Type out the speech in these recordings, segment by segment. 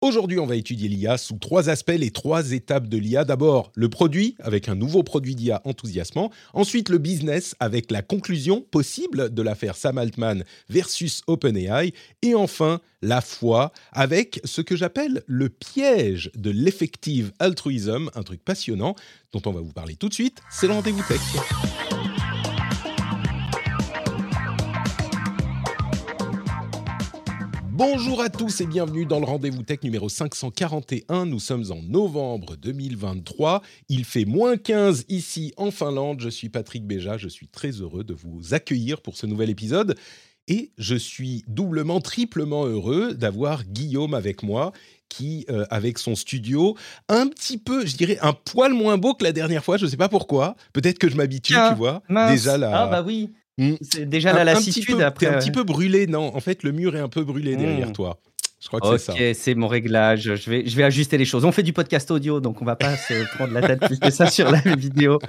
Aujourd'hui, on va étudier l'IA sous trois aspects, les trois étapes de l'IA. D'abord, le produit, avec un nouveau produit d'IA enthousiasmant. Ensuite, le business, avec la conclusion possible de l'affaire Sam Altman versus OpenAI. Et enfin, la foi, avec ce que j'appelle le piège de l'effective altruism, un truc passionnant dont on va vous parler tout de suite. C'est le rendez-vous tech. Bonjour à tous et bienvenue dans le rendez-vous tech numéro 541. Nous sommes en novembre 2023. Il fait moins 15 ici en Finlande. Je suis Patrick Béja. Je suis très heureux de vous accueillir pour ce nouvel épisode. Et je suis doublement, triplement heureux d'avoir Guillaume avec moi qui, euh, avec son studio, un petit peu, je dirais, un poil moins beau que la dernière fois. Je ne sais pas pourquoi. Peut-être que je m'habitue, tu vois. Déjà là. Ah bah oui. Hmm. C'est déjà la lassitude après. T'es un petit peu brûlé, non? En fait, le mur est un peu brûlé derrière Hmm. toi. Je crois que c'est ça. Ok, c'est mon réglage. Je vais, je vais ajuster les choses. On fait du podcast audio, donc on va pas se prendre la tête plus que ça sur la vidéo.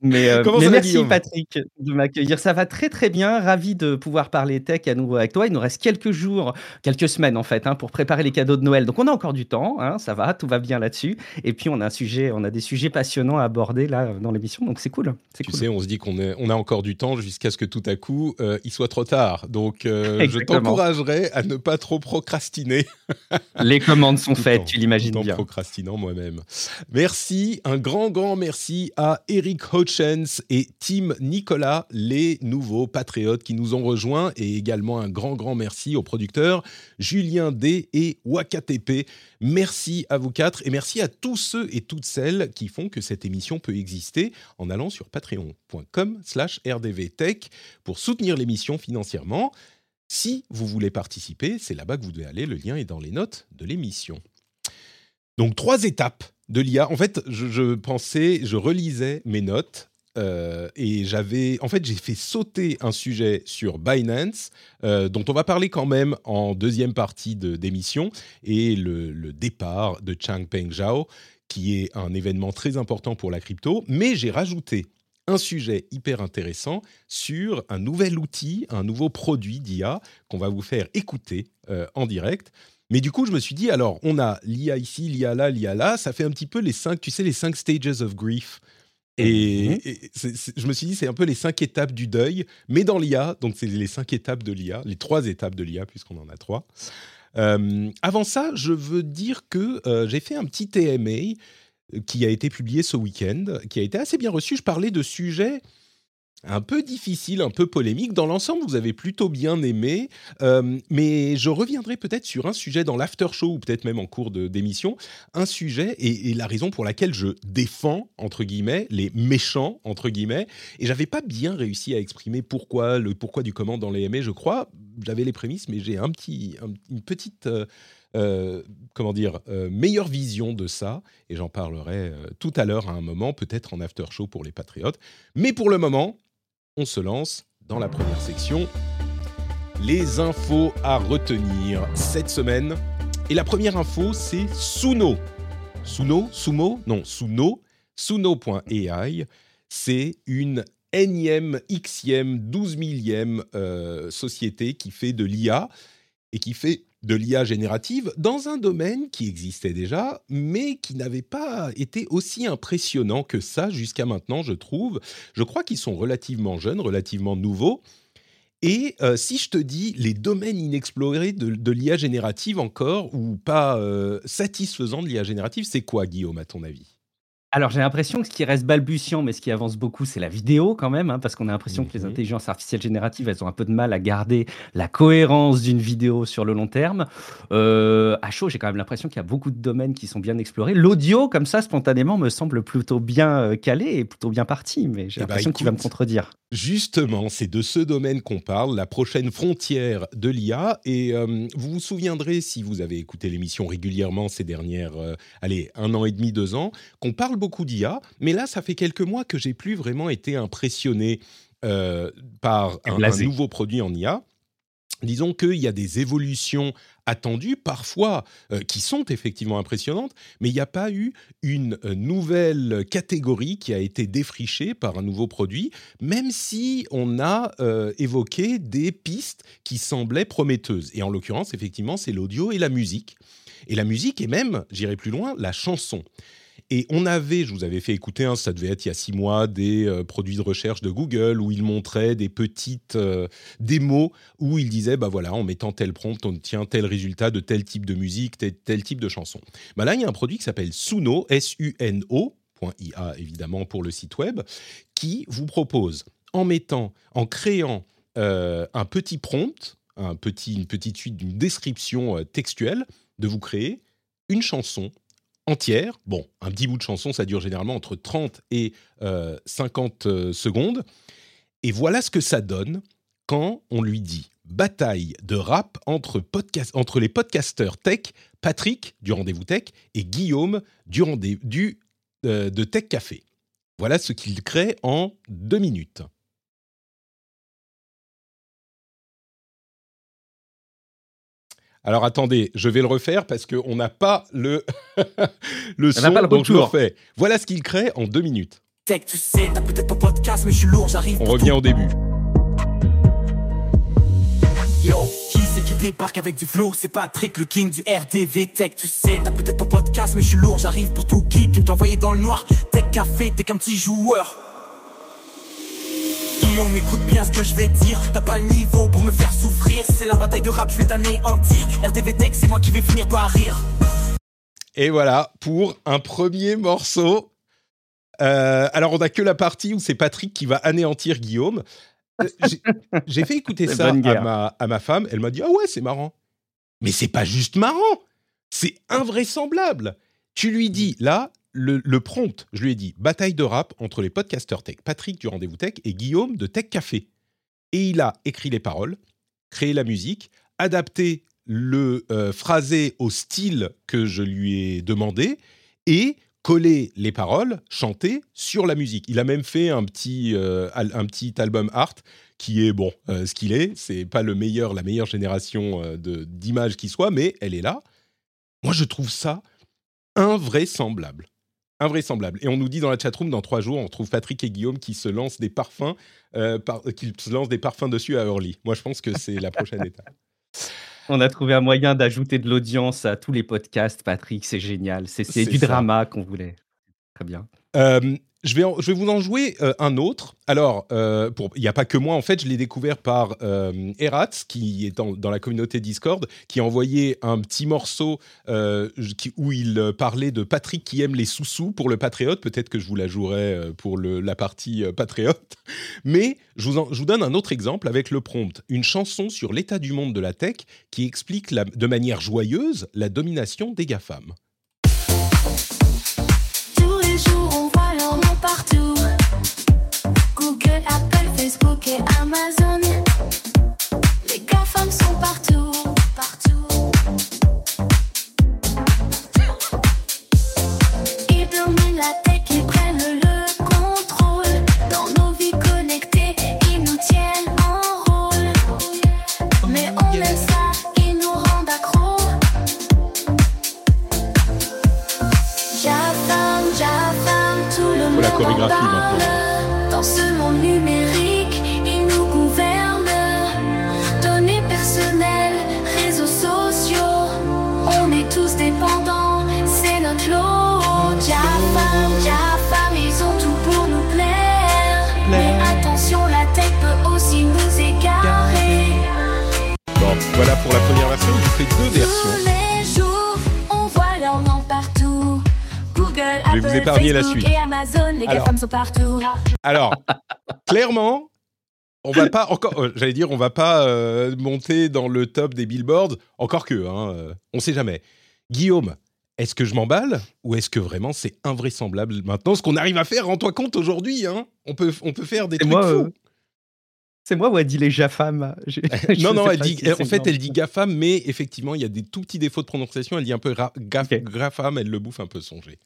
Mais, euh, mais va, merci Patrick de m'accueillir. Ça va très très bien. Ravi de pouvoir parler tech à nouveau avec toi. Il nous reste quelques jours, quelques semaines en fait, hein, pour préparer les cadeaux de Noël. Donc on a encore du temps. hein, ça va, tout va bien là-dessus. Et puis on a un sujet, on a des sujets passionnants à aborder là dans l'émission. Donc c'est cool. Tu cool. sais, on se dit qu'on est- on a encore du temps jusqu'à ce que tout à coup, euh, il soit trop tard. Donc, euh, je t'encouragerais à ne pas trop procrastiner. Les commandes sont Tout faites, en- tu l'imagines tout en bien. procrastinant moi-même. Merci, un grand, grand merci à Eric Hutchens et Tim Nicolas, les nouveaux patriotes qui nous ont rejoints, et également un grand, grand merci aux producteurs Julien D et Wakatepe. Merci à vous quatre et merci à tous ceux et toutes celles qui font que cette émission peut exister en allant sur patreon.com slash rdvtech pour soutenir l'émission financièrement. Si vous voulez participer, c'est là-bas que vous devez aller. Le lien est dans les notes de l'émission. Donc, trois étapes de l'IA. En fait, je, pensais, je relisais mes notes euh, et j'avais, en fait, j'ai fait sauter un sujet sur Binance euh, dont on va parler quand même en deuxième partie de- d'émission et le, le départ de Changpeng Zhao, qui est un événement très important pour la crypto. Mais j'ai rajouté un sujet hyper intéressant sur un nouvel outil, un nouveau produit d'IA qu'on va vous faire écouter euh, en direct. Mais du coup, je me suis dit, alors, on a l'IA ici, l'IA là, l'IA là, ça fait un petit peu les cinq, tu sais, les cinq stages of grief. Et, Mhm. et je me suis dit, c'est un peu les cinq étapes du deuil, mais dans l'IA, donc c'est les cinq étapes de l'IA, les trois étapes de l'IA, puisqu'on en a trois. Euh, avant ça, je veux dire que euh, j'ai fait un petit TMA qui a été publié ce week-end, qui a été assez bien reçu. Je parlais de sujets un peu difficiles, un peu polémiques. Dans l'ensemble, vous avez plutôt bien aimé, Euh, mais je reviendrai peut-être sur un sujet dans l'after show ou peut-être même en cours d'émission, un sujet et, la raison pour laquelle je défends entre guillemets les méchants entre guillemets. Et j'avais pas bien réussi à exprimer pourquoi le pourquoi du comment dans les MA, je crois. J'avais les prémices, mais j'ai un petit, un- une petite euh, euh, comment dire, euh, meilleure vision de ça, et j'en parlerai euh, tout à l'heure à un moment, peut-être en after show pour les patriotes. Mais pour le moment, on se lance dans la première section, les infos à retenir cette semaine. Et la première info, c'est Suno. Suno, Sumo, non, Suno, Suno.ai. C'est une énième, xième, douze millième société qui fait de l'IA et qui fait de l'IA générative dans un domaine qui existait déjà, mais qui n'avait pas été aussi impressionnant que ça jusqu'à maintenant, je trouve. Je crois qu'ils sont relativement jeunes, relativement nouveaux. Et euh, si je te dis les domaines inexplorés de, l'IA générative encore, ou pas euh, satisfaisants de l'IA générative, c'est quoi, Guillaume, à ton avis? Alors, j'ai l'impression que ce qui reste balbutiant, mais ce qui avance beaucoup, c'est la vidéo quand même, hein, parce qu'on a l'impression que les Mhm. intelligences artificielles génératives, elles ont un peu de mal à garder la cohérence d'une vidéo sur le long terme. Euh, à chaud, j'ai quand même l'impression qu'il y a beaucoup de domaines qui sont bien explorés. L'audio, comme ça, spontanément, me semble plutôt bien euh, calé et plutôt bien parti, mais j'ai Eh ben, l'impression qu'il va me contredire. Justement, c'est de ce domaine qu'on parle, la prochaine frontière de l'IA. Et euh, vous vous souviendrez, si vous avez écouté l'émission régulièrement ces dernières, euh, allez, un an et demi, deux ans, qu'on parle beaucoup d'IA. Mais là, ça fait quelques mois que j'ai plus vraiment été impressionné euh, par un, nouveau produit en IA. Disons qu'il y a des évolutions attendues, parfois euh, qui sont effectivement impressionnantes, mais il n'y a pas eu une euh, nouvelle catégorie qui a été défrichée par un nouveau produit, même si on a euh, évoqué des pistes qui semblaient prometteuses. Et en l'occurrence, effectivement, c'est l'audio et la musique. Et la musique, et même, j'irai plus loin, la chanson. Et on avait, je vous avais fait écouter, hein, ça devait être il y a six mois, des euh, produits de recherche de Google où ils montraient des petites euh, démos où ils disaient, bah voilà, en mettant tel prompt, on obtient tel résultat de tel type de musique, tel, tel type de chanson. Bah là, il y a un produit qui s'appelle Suno, S-U-N-O, .ia évidemment pour le site web, qui vous propose, en mettant, en créant euh, un petit prompt, un petit, une petite suite d'une description textuelle, de vous créer une chanson entière. Bon, un petit bout de chanson, ça dure généralement entre 30 et euh, 50 euh, secondes. Et voilà ce que ça donne quand on lui dit bataille de rap entre, les podcasteurs tech, Patrick du rendez-vous tech et Guillaume du rendez euh, de Tech Café. Voilà ce qu'il crée en deux minutes. Alors attendez, je vais le refaire parce qu'on n'a pas le, le On son, n'a pas le donc je le refais. Voilà ce qu'il crée en deux minutes. Tech, tu sais, t'as peut-être pas podcast, mais je suis lourd, j'arrive. On revient au début. Yo, qui c'est qui débarque avec du flow? C'est Patrick, le king du RDV Tech. Tu sais, t'as peut-être pas podcast, mais je suis lourd, j'arrive pour tout qui peut t'envoyer dans le noir. Tech café, t'es qu'un petit joueur. Tout le monde m'écoute bien ce que je vais dire. T'as pas le niveau pour me faire souffrir. C'est la bataille de rap, je vais t'anéantir. RDV Tech, c'est moi qui vais finir par rire. Et voilà pour un premier morceau. Euh, alors, on n'a que la partie où c'est Patrick qui va anéantir Guillaume. Euh, j'ai- fait écouter ça à ma, à ma femme. Elle m'a dit Ah ouais, c'est marrant. Mais c'est pas juste marrant. C'est invraisemblable. Tu lui dis, là, le, prompt, je lui ai dit bataille de rap entre les podcasteurs tech, Patrick du rendez-vous tech et Guillaume de Tech Café. Et il a écrit les paroles, créé la musique, adapté le euh, phrasé au style que je lui ai demandé et collé les paroles chantées sur la musique. Il a même fait un petit, euh, un petit album art qui est bon, euh, ce qu'il est. C'est pas le meilleur, la meilleure génération d'images qui soit, mais elle est là. Moi, je trouve ça invraisemblable. Invraisemblable. Et on nous dit dans la chatroom, dans trois jours, on retrouve Patrick et Guillaume qui se lancent des parfums, euh, par- qui se lancent des parfums dessus à Early. Moi, je pense que c'est la prochaine étape. On a trouvé un moyen d'ajouter de l'audience à tous les podcasts, Patrick, c'est génial. C'est du ça. drama qu'on voulait. Très bien. Euh, je, vais je vais vous en jouer euh, un autre. Alors, euh, il n'y a pas que moi, en fait, je l'ai découvert par euh, Eratz, qui est dans, la communauté Discord, qui a envoyé un petit morceau où il parlait de Patrick qui aime les sous-sous pour le Patriote. Peut-être que je vous la jouerai pour la partie Patriote. Mais je vous, donne un autre exemple avec le prompt. Une chanson sur l'état du monde de la tech qui explique de manière joyeuse la domination des GAFAM. Amazon. Les GAFAM sont partout, partout. Ils dominent la tech, ils prennent le contrôle. Dans nos vies connectées, ils nous tiennent en rôle. Mais on aime ça, ils nous rendent. Jafam, Jafam, tout le monde la chorégraphie voilà pour la première version. Je vous fais deux versions. Tous les jours, on voit leur nom partout. Google, Je vais vous épargner la suite. Et Amazon, les Alors. GAFAM sont partout. Alors, clairement, on va pas encore, euh, j'allais dire, on va pas euh, monter dans le top des billboards, encore que, hein, euh, on sait jamais. Guillaume, est-ce que je m'emballe ou est-ce que vraiment c'est invraisemblable maintenant ce qu'on arrive à faire Rends-toi compte aujourd'hui, hein? On peut, on peut faire des Et trucs moi, fous. euh, C'est moi ou elle dit les GAFAM Je- je non, non, elle dit, si en fait, elle dit GAFAM, mais effectivement, il y a des tout petits défauts de prononciation. Elle dit un peu. GAFAM, elle le bouffe un peu songé.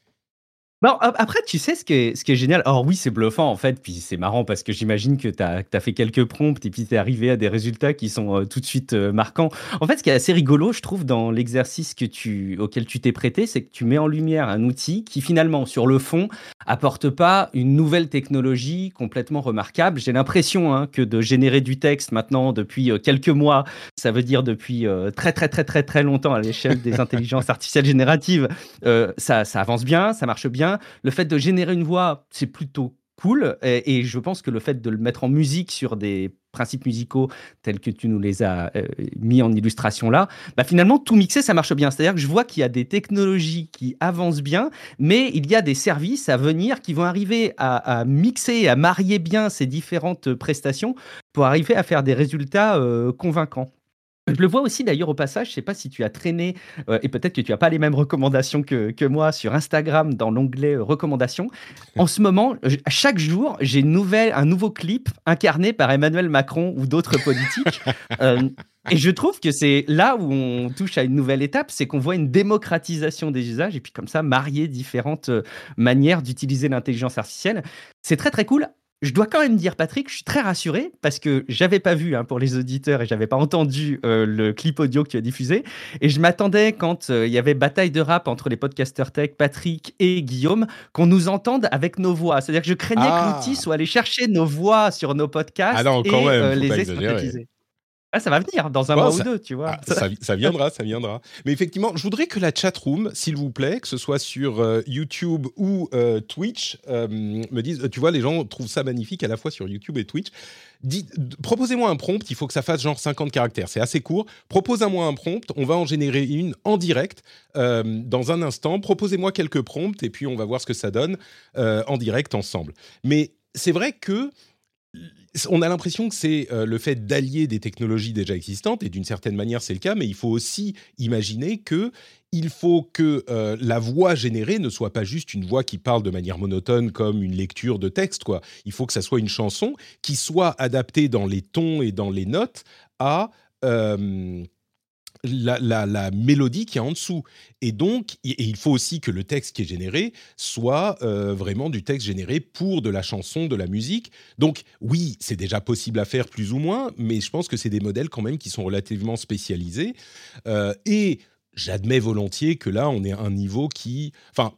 Bon, ap- après, tu sais ce qui est, ce qui est génial? Alors oui, c'est bluffant en fait, puis c'est marrant parce que j'imagine que tu as, fait quelques prompts et puis tu es arrivé à des résultats qui sont euh, tout de suite euh, marquants. En fait, ce qui est assez rigolo, je trouve, dans l'exercice que tu, auquel tu t'es prêté, c'est que tu mets en lumière un outil qui finalement, sur le fond, apporte pas une nouvelle technologie complètement remarquable. J'ai l'impression hein, que de générer du texte maintenant depuis euh, quelques mois, ça veut dire depuis euh, très très très très très longtemps à l'échelle des intelligences artificielles génératives, ça, ça avance bien, ça marche bien. Le fait de générer une voix, c'est plutôt cool. Et, je pense que le fait de le mettre en musique sur des principes musicaux tels que tu nous les as euh, mis en illustration là, bah finalement tout mixer ça marche bien. C'est-à-dire que je vois qu'il y a des technologies qui avancent bien, mais il y a des services à venir qui vont arriver à, à mixer, à marier bien ces différentes prestations pour arriver à faire des résultats euh, convaincants. Je le vois aussi d'ailleurs au passage, je sais pas si tu as traîné, euh, et peut-être que tu n'as pas les mêmes recommandations que, que moi sur Instagram dans l'onglet euh, recommandations. En ce moment, je- chaque jour, j'ai un nouveau clip incarné par Emmanuel Macron ou d'autres politiques. Euh, et je trouve que c'est là où on touche à une nouvelle étape, c'est qu'on voit une démocratisation des usages et puis comme ça, marier différentes manières d'utiliser l'intelligence artificielle. C'est très très cool. Je dois quand même dire, Patrick, je suis très rassuré parce que j'avais pas vu hein, pour les auditeurs et j'avais pas entendu euh, le clip audio que tu as diffusé. Et je m'attendais quand euh, il y avait bataille de rap entre les podcasters tech, Patrick et Guillaume, qu'on nous entende avec nos voix. C'est-à-dire que je craignais Ah. que l'outil soit allé chercher nos voix sur nos podcasts Ah non, et même, euh, les. Ah, ça va venir dans un mois ça- ou deux, tu vois. Ah, ça, ça viendra, ça viendra. Mais effectivement, je voudrais que la chatroom, s'il vous plaît, que ce soit sur euh, YouTube ou euh, Twitch, euh, me dise, tu vois, les gens trouvent ça magnifique à la fois sur YouTube et Twitch. Proposez-moi un prompt, il faut que ça fasse genre 50 caractères, c'est assez court. Proposez-moi un prompt, on va en générer une en direct dans un instant. Proposez-moi quelques prompts et puis on va voir ce que ça donne en direct ensemble. Mais c'est vrai que on a l'impression que c'est euh, le fait d'allier des technologies déjà existantes, et d'une certaine manière c'est le cas, mais il faut aussi imaginer que il faut que euh, la voix générée ne soit pas juste une voix qui parle de manière monotone comme une lecture de texte. Quoi. Il faut que ça soit une chanson qui soit adaptée dans les tons et dans les notes à euh, la, mélodie qui est en dessous. Et donc, il faut aussi que le texte qui est généré soit euh, vraiment du texte généré pour de la chanson, de la musique. Donc, oui, c'est déjà possible à faire plus ou moins, mais je pense que c'est des modèles quand même qui sont relativement spécialisés. Euh, et j'admets volontiers que là, on est à un niveau qui... Enfin,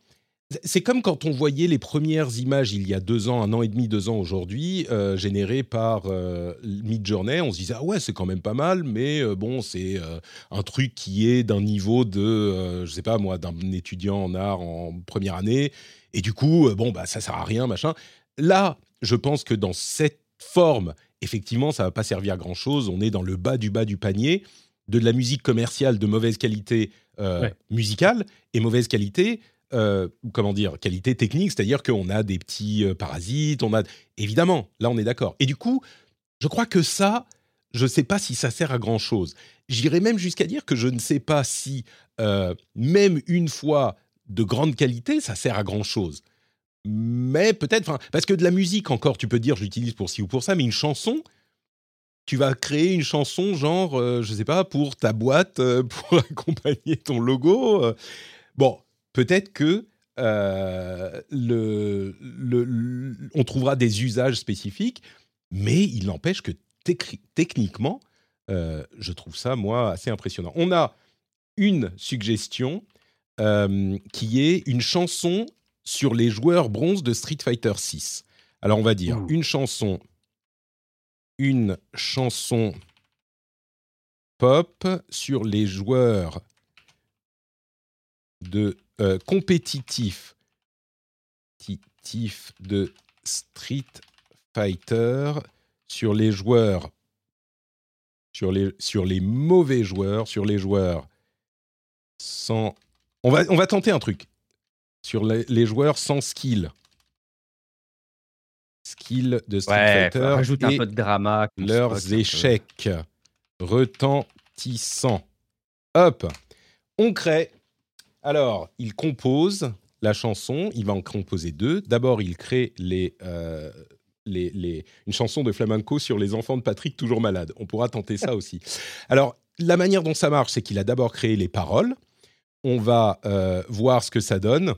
c'est comme quand on voyait les premières images il y a deux ans, un an et demi, deux ans aujourd'hui, euh, générées par euh, Midjourney. On se disait, ah ouais, c'est quand même pas mal, mais euh, bon, c'est euh, un truc qui est d'un niveau de, je sais pas moi, d'un étudiant en art en première année. Et du coup, bon, bah, ça sert à rien, machin. Là, je pense que dans cette forme, effectivement, ça va pas servir à grand chose. On est dans le bas du bas du panier de la musique commerciale de mauvaise qualité Ouais. musicale et mauvaise qualité euh, comment dire, qualité technique, c'est-à-dire qu'on a des petits euh, parasites, on a évidemment, là on est d'accord. Et du coup, je crois que ça, je ne sais pas si ça sert à grand chose. J'irais même jusqu'à dire que je ne sais pas si euh, même une fois de grande qualité, ça sert à grand chose. Mais peut-être, parce que de la musique encore, tu peux dire, je l'utilise pour ci ou pour ça, mais une chanson, tu vas créer une chanson genre, euh, je sais pas, pour ta boîte, pour accompagner ton logo. Bon, peut-être que euh, le, le- le- on trouvera des usages spécifiques, mais il n'empêche que techniquement, euh, je trouve ça, moi, assez impressionnant. On a une suggestion euh, qui est une chanson sur les joueurs bronze de Street Fighter 6. Alors, on va dire une chanson, une chanson pop sur les joueurs de euh, compétitif de Street Fighter sur les joueurs sur les sur les mauvais joueurs sur les joueurs sans on va on va tenter un truc sur les, les joueurs sans skill. Skill de Street Ouais, Fighter rajoute un peu de drama. leurs échecs retentissants. Hop, on crée. Alors, il compose la chanson, il va en composer deux. D'abord, il crée les, euh, les, les- une chanson de flamenco sur les enfants de Patrick toujours malades. On pourra tenter ça aussi. Alors, la manière dont ça marche, c'est qu'il a d'abord créé les paroles. On va euh, voir ce que ça donne.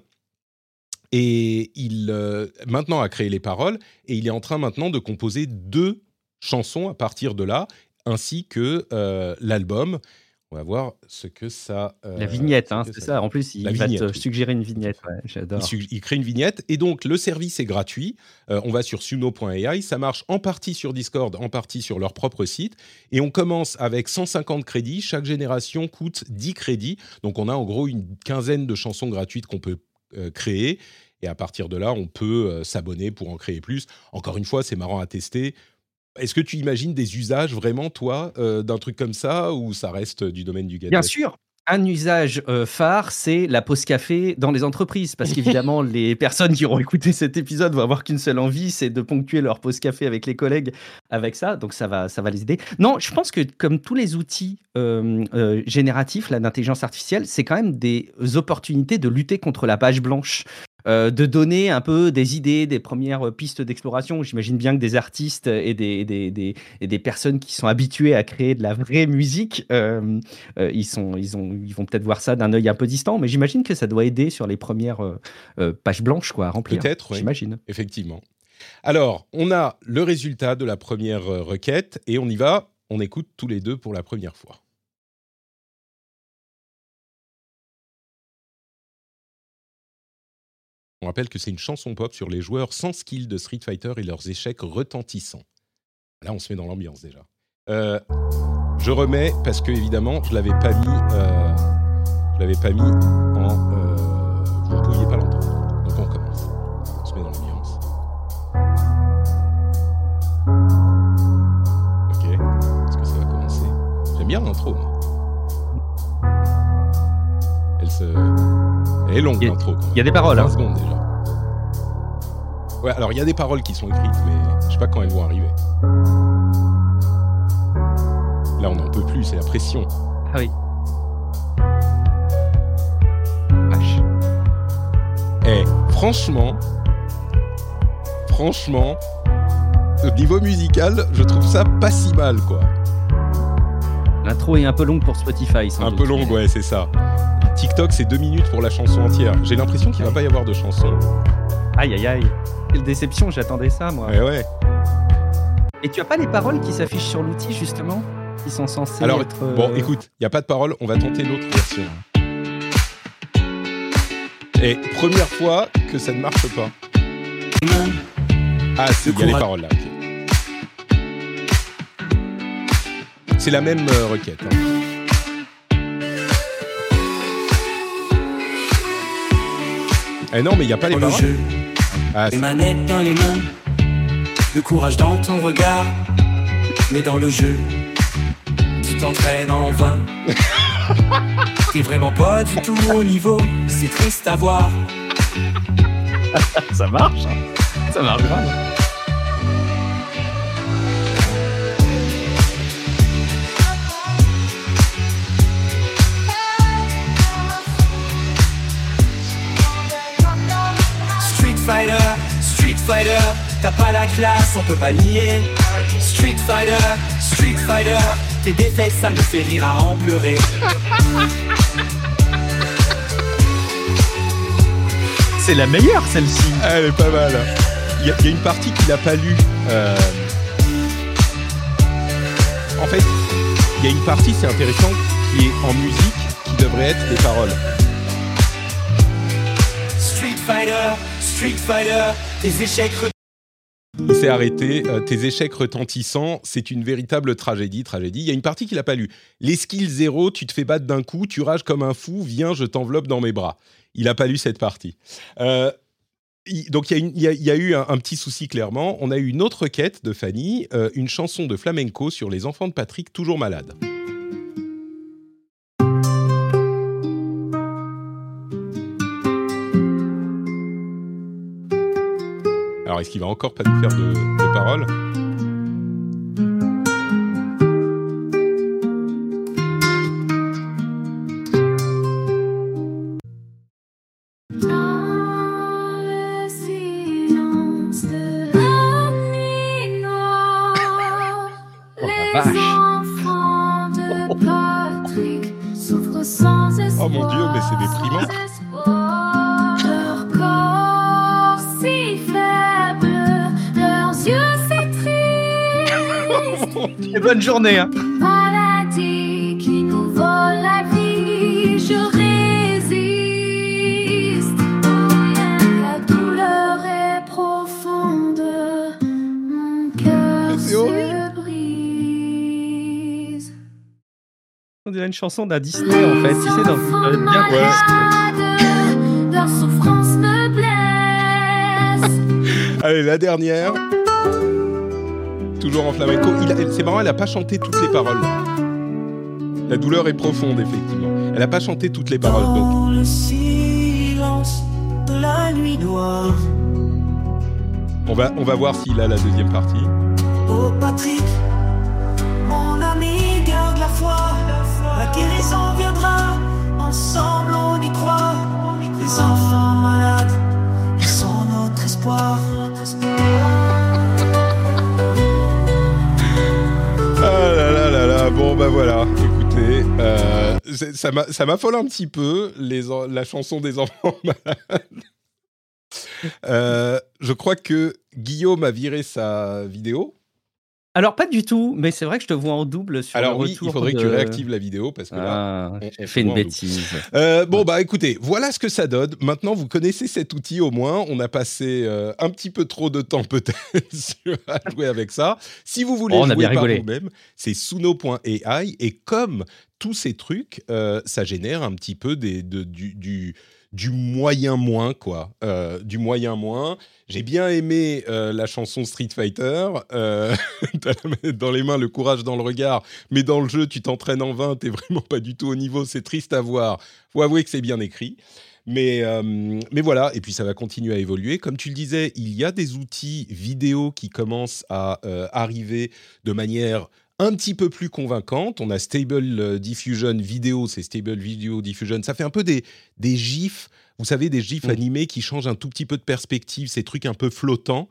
Et il euh, maintenant a créé les paroles et il est en train maintenant de composer deux chansons à partir de là, ainsi que l'album. On va voir ce que ça. euh, La vignette, hein, c'est ça. En plus, il La va vignette, te oui. suggérer une vignette. Ouais, J'adore. il crée une vignette et donc le service est gratuit. Euh, on va sur suno.ai. Ça marche en partie sur Discord, en partie sur leur propre site. Et on commence avec 150 crédits. Chaque génération coûte 10 crédits. Donc on a en gros une quinzaine de chansons gratuites qu'on peut euh, créer. Et à partir de là, on peut s'abonner pour en créer plus. Encore une fois, c'est marrant à tester. Est-ce que tu imagines des usages vraiment, toi, euh, d'un truc comme ça ou ça reste du domaine du gadget? Bien sûr. Un usage euh, phare, c'est la pause café dans les entreprises. Parce qu'évidemment, les personnes qui auront écouté cet épisode vont avoir qu'une seule envie, c'est de ponctuer leur pause café avec les collègues avec ça. Donc ça va, ça va les aider. Non, je pense que comme tous les outils euh, euh, génératifs là, d'intelligence artificielle, c'est quand même des opportunités de lutter contre la page blanche. Euh, de donner un peu des idées, des premières pistes d'exploration. J'imagine bien que des artistes et des, des, des- et des personnes qui sont habituées à créer de la vraie musique euh, euh, ils, sont, ils, ont, ils vont peut-être voir ça d'un œil un peu distant, mais j'imagine que ça doit aider sur les premières pages blanches quoi, à remplir. Peut-être, oui. J'imagine. Effectivement. Alors, on a le résultat de la première requête et on y va. On écoute tous les deux pour la première fois. On rappelle que c'est une chanson pop sur les joueurs sans skill de Street Fighter et leurs échecs retentissants. Là, on se met dans l'ambiance déjà. Euh, je remets parce que évidemment, je l'avais pas mis. euh, je l'avais pas mis en. euh, vous ne pouviez pas l'entendre. Donc on recommence. On se met dans l'ambiance. Ok. Est-ce que ça va commencer? J'aime bien l'intro. moi. Elle se. Elle est longue l'intro. Il y a des paroles. 20 hein. secondes déjà. Ouais, alors il y a des paroles qui sont écrites, mais je sais pas quand elles vont arriver. Là, on n'en peut plus, c'est la pression. Ah oui. Vache. Eh, franchement, franchement, au niveau musical, je trouve ça pas si mal, quoi. L'intro est un peu longue pour Spotify. sans Un doute. peu longue, ouais, c'est ça. TikTok, c'est deux minutes pour la chanson entière. J'ai l'impression qu'il va pas y avoir de chanson. Aïe aïe aïe. Quelle déception, j'attendais ça moi. Ouais, ouais. Et tu as pas les paroles qui s'affichent sur l'outil justement Qui sont censées Alors, être. euh, bon, écoute, il y a pas de parole, on va tenter l'autre version. Et première fois que ça ne marche pas. Ah, c'est il y a les paroles là. ok. C'est la même euh, requête. hein. Eh non, mais il n'y a pas les paroles. Ah, les manettes dans les mains, le courage dans ton regard, mais dans le jeu, tu t'entraînes en vain. T'es vraiment pas du tout au niveau, c'est triste à voir. Ça marche. hein. Ça marche grave. Fighter, Street Fighter, t'as pas la classe, on peut pas nier. Street Fighter, Street Fighter, tes défaites, ça me fait rire à en pleurer. C'est la meilleure celle-ci. Ah, elle est pas mal. Il y, a- y a une partie qu'il n'a pas lue. euh, En fait, il y a une partie, c'est intéressant, qui est en musique, qui devrait être des paroles. Street Fighter, Street tes échecs Il s'est arrêté. euh, tes échecs retentissants, c'est une véritable tragédie. Tragédie. Il y a une partie qu'il n'a pas lue. Les skills zéro, tu te fais battre d'un coup, tu rages comme un fou, viens, je t'enveloppe dans mes bras. Il n'a pas lu cette partie. Euh, donc il y, a eu un, un petit souci clairement. On a eu une autre quête de Fanny, euh, une chanson de flamenco sur les enfants de Patrick toujours malades. Est-ce qu'il va encore pas nous faire de, paroles? Bonne journée. Hein. Maladie qui nous vole la vie, je résiste. La douleur est profonde, mon cœur C'est horrible. se brise. On dirait une chanson d'un Disney en fait. Tu sais, dans bien leur souffrance me blesse. Allez, la dernière. Toujours en flamenco. C'est marrant, elle n'a pas chanté toutes les paroles. La douleur est profonde, effectivement. Elle n'a pas chanté toutes les paroles. Donc, Dans le silence de la nuit noire. on va, on va voir s'il a la deuxième partie. Oh Patrick, mon ami, garde la foi. La guérison viendra, ensemble on y croit. Les enfants malades, ils sont notre espoir. Voilà. Écoutez, euh, ça m'a- ça m'affole un petit peu, la chanson des enfants malades. Euh, je crois que Guillaume a viré sa vidéo. Alors pas du tout, mais c'est vrai que je te vois en double sur Alors le oui, retour il faudrait que tu réactives la vidéo parce que là, Ah, on- j'ai fait une bêtise. Euh, bon, bah écoutez, voilà ce que ça donne. Maintenant, vous connaissez cet outil au moins. On a passé euh, un petit peu trop de temps peut-être à jouer avec ça. Si vous voulez Oh, on a jouer bien par vous-même, c'est suno.ai. Et comme tous ces trucs, euh, ça génère un petit peu des, de- du, du, du moyen moins, quoi. Euh, du moyen moins. J'ai bien aimé euh, la chanson Street Fighter. Euh, dans les mains, le courage dans le regard. Mais dans le jeu, tu t'entraînes en vain. T'es vraiment pas du tout au niveau. C'est triste à voir faut avouer que c'est bien écrit. Mais, mais voilà, et puis ça va continuer à évoluer. Comme tu le disais, il y a des outils vidéo qui commencent à arriver de manière un petit peu plus convaincante. On a Stable euh, Diffusion Vidéo, c'est Stable Video Diffusion. Ça fait un peu des, des gifs, vous savez, des gifs Mm. animés qui changent un tout petit peu de perspective, ces trucs un peu flottants.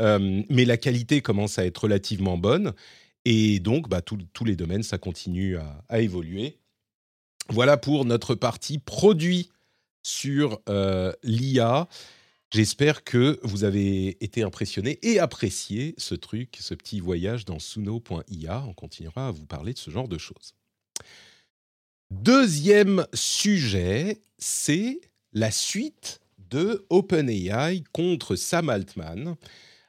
Euh, mais la qualité commence à être relativement bonne. Et donc, bah, tous- tous les domaines, ça continue à- à évoluer. Voilà pour notre partie produit sur euh, l'IA. J'espère que vous avez été impressionné et apprécié ce truc, ce petit voyage dans suno.ia. On continuera à vous parler de ce genre de choses. Deuxième sujet, c'est la suite de OpenAI contre Sam Altman.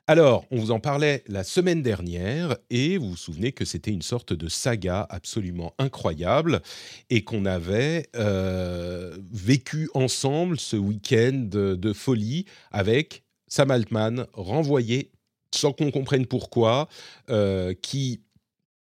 Alors, on vous en parlait la semaine dernière et vous vous souvenez que c'était une sorte de saga absolument incroyable et qu'on avait euh, vécu ensemble ce week-end de, folie avec Sam Altman renvoyé sans qu'on comprenne pourquoi, euh, qui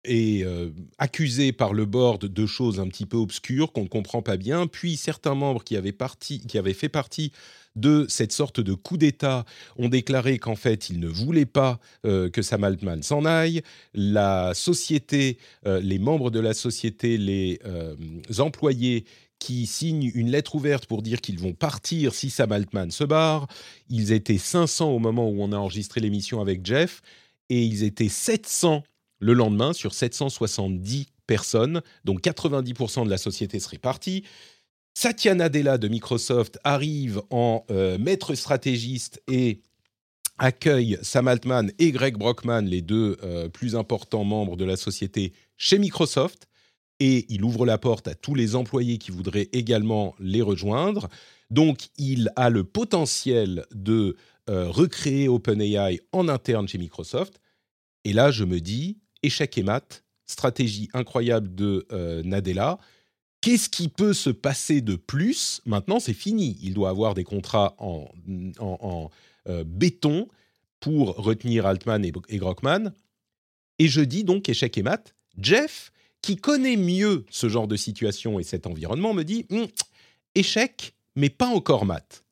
est euh, accusé par le board de choses un petit peu obscures qu'on ne comprend pas bien, puis certains membres qui avaient, parti, qui avaient fait partie de cette sorte de coup d'État ont déclaré qu'en fait, ils ne voulaient pas euh, que Sam Altman s'en aille. La société, euh, les membres de la société, les euh, employés qui signent une lettre ouverte pour dire qu'ils vont partir si Sam Altman se barre. Ils étaient 500 au moment où on a enregistré l'émission avec Jeff, et ils étaient 700 le lendemain sur 770 personnes, donc 90% de la société serait partie. Satya Nadella de Microsoft arrive en euh, maître stratégiste et accueille Sam Altman et Greg Brockman, les deux euh, plus importants membres de la société, chez Microsoft. Et il ouvre la porte à tous les employés qui voudraient également les rejoindre. Donc, il a le potentiel de euh, recréer OpenAI en interne chez Microsoft. Et là, je me dis, échec et mat, stratégie incroyable de euh, Nadella. Qu'est-ce qui peut se passer de plus? Maintenant, c'est fini. Il doit avoir des contrats en, en, euh, béton pour retenir Altman et, et Grockman. Et je dis donc échec et mat. Jeff, qui connaît mieux ce genre de situation et cet environnement, me dit Hum, échec, mais pas encore mat.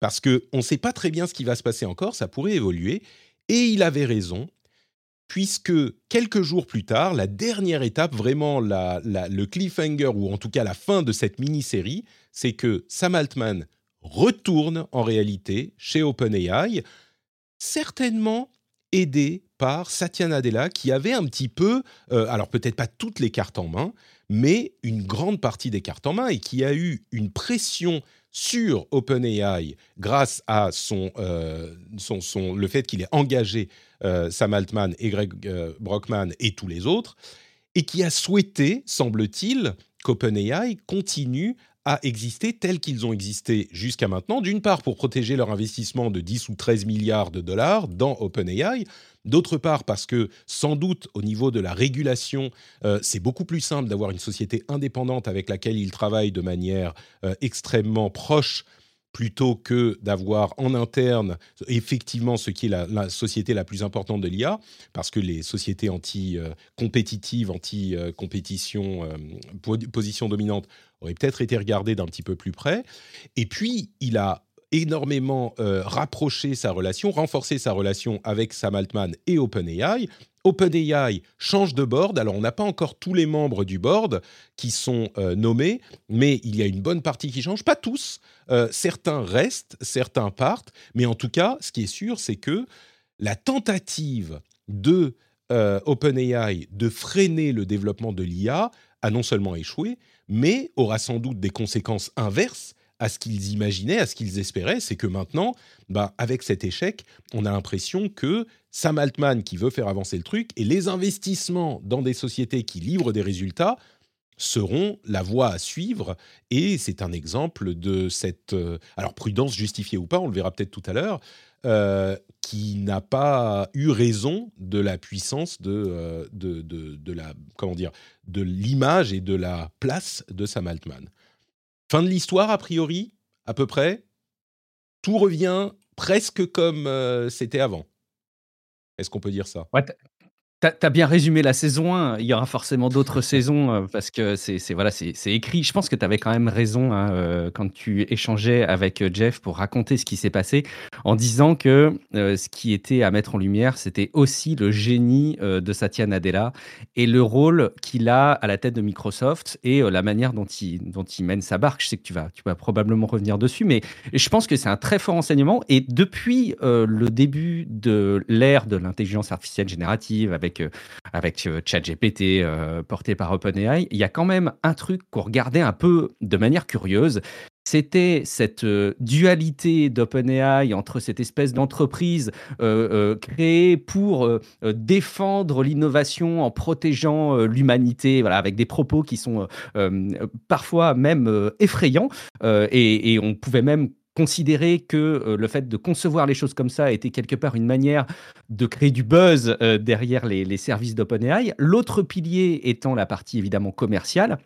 parce qu'on ne sait pas très bien ce qui va se passer encore, ça pourrait évoluer. Et il avait raison, puisque quelques jours plus tard, la dernière étape, vraiment le cliffhanger, ou en tout cas la fin de cette mini-série, c'est que Sam Altman retourne en réalité chez OpenAI, certainement aidé par Satya Nadella, qui avait un petit peu, euh, alors peut-être pas toutes les cartes en main, mais une grande partie des cartes en main, et qui a eu une pression sur OpenAI grâce à son, euh, son, le fait qu'il ait engagé Sam Altman et Greg Brockman et tous les autres, et qui a souhaité, semble-t-il, qu'OpenAI continue à exister tels qu'ils ont existé jusqu'à maintenant, d'une part pour protéger leur investissement de 10 ou 13 milliards de dollars dans OpenAI, d'autre part parce que sans doute au niveau de la régulation, euh, c'est beaucoup plus simple d'avoir une société indépendante avec laquelle ils travaillent de manière euh, extrêmement proche plutôt que d'avoir en interne effectivement ce qui est la, société la plus importante de l'IA, parce que les sociétés anti-compétitives, anti-compétition, euh, position dominante, auraient peut-être été regardées d'un petit peu plus près. Et puis, il a énormément euh, rapproché sa relation, renforcé sa relation avec Sam Altman et OpenAI OpenAI change de board. Alors, on n'a pas encore tous les membres du board qui sont euh, nommés, mais il y a une bonne partie qui change. Pas tous. Euh, certains restent, certains partent. Mais en tout cas, ce qui est sûr, c'est que la tentative de euh, OpenAI de freiner le développement de l'IA a non seulement échoué, mais aura sans doute des conséquences inverses à ce qu'ils imaginaient, à ce qu'ils espéraient, c'est que maintenant, bah, avec cet échec, on a l'impression que Sam Altman, qui veut faire avancer le truc, et les investissements dans des sociétés qui livrent des résultats seront la voie à suivre. Et c'est un exemple de cette, euh, alors prudence justifiée ou pas, on le verra peut-être tout à l'heure, euh, qui n'a pas eu raison de la puissance de, euh, de, de, de, la comment dire de l'image et de la place de Sam Altman. Fin de l'histoire, a priori, à peu près. Tout revient presque comme c'était avant. Est-ce qu'on peut dire ça? As bien résumé la saison 1. Il y aura forcément d'autres saisons euh, parce que c'est voilà, c'est écrit. Je pense que tu avais quand même raison hein, euh, quand tu échangeais avec euh, Jeff pour raconter ce qui s'est passé en disant que ce qui était à mettre en lumière, c'était aussi le génie de Satya Nadella et le rôle qu'il a à la tête de Microsoft et la manière dont il, dont il mène sa barque. Je sais que tu vas, tu vas probablement revenir dessus, mais je pense que c'est un très fort enseignement. Et depuis le début de l'ère de l'intelligence artificielle générative, avec avec, euh, euh, ChatGPT euh, porté par OpenAI, il y a quand même un truc qu'on regardait un peu de manière curieuse. C'était cette dualité d'OpenAI entre cette espèce d'entreprise créée pour défendre l'innovation en protégeant l'humanité, voilà, avec des propos qui sont parfois même effrayants. Et, on pouvait même considérer que euh, le fait de concevoir les choses comme ça était quelque part une manière de créer du buzz euh, derrière les, les services d'OpenAI. L'autre pilier étant la partie évidemment commerciale.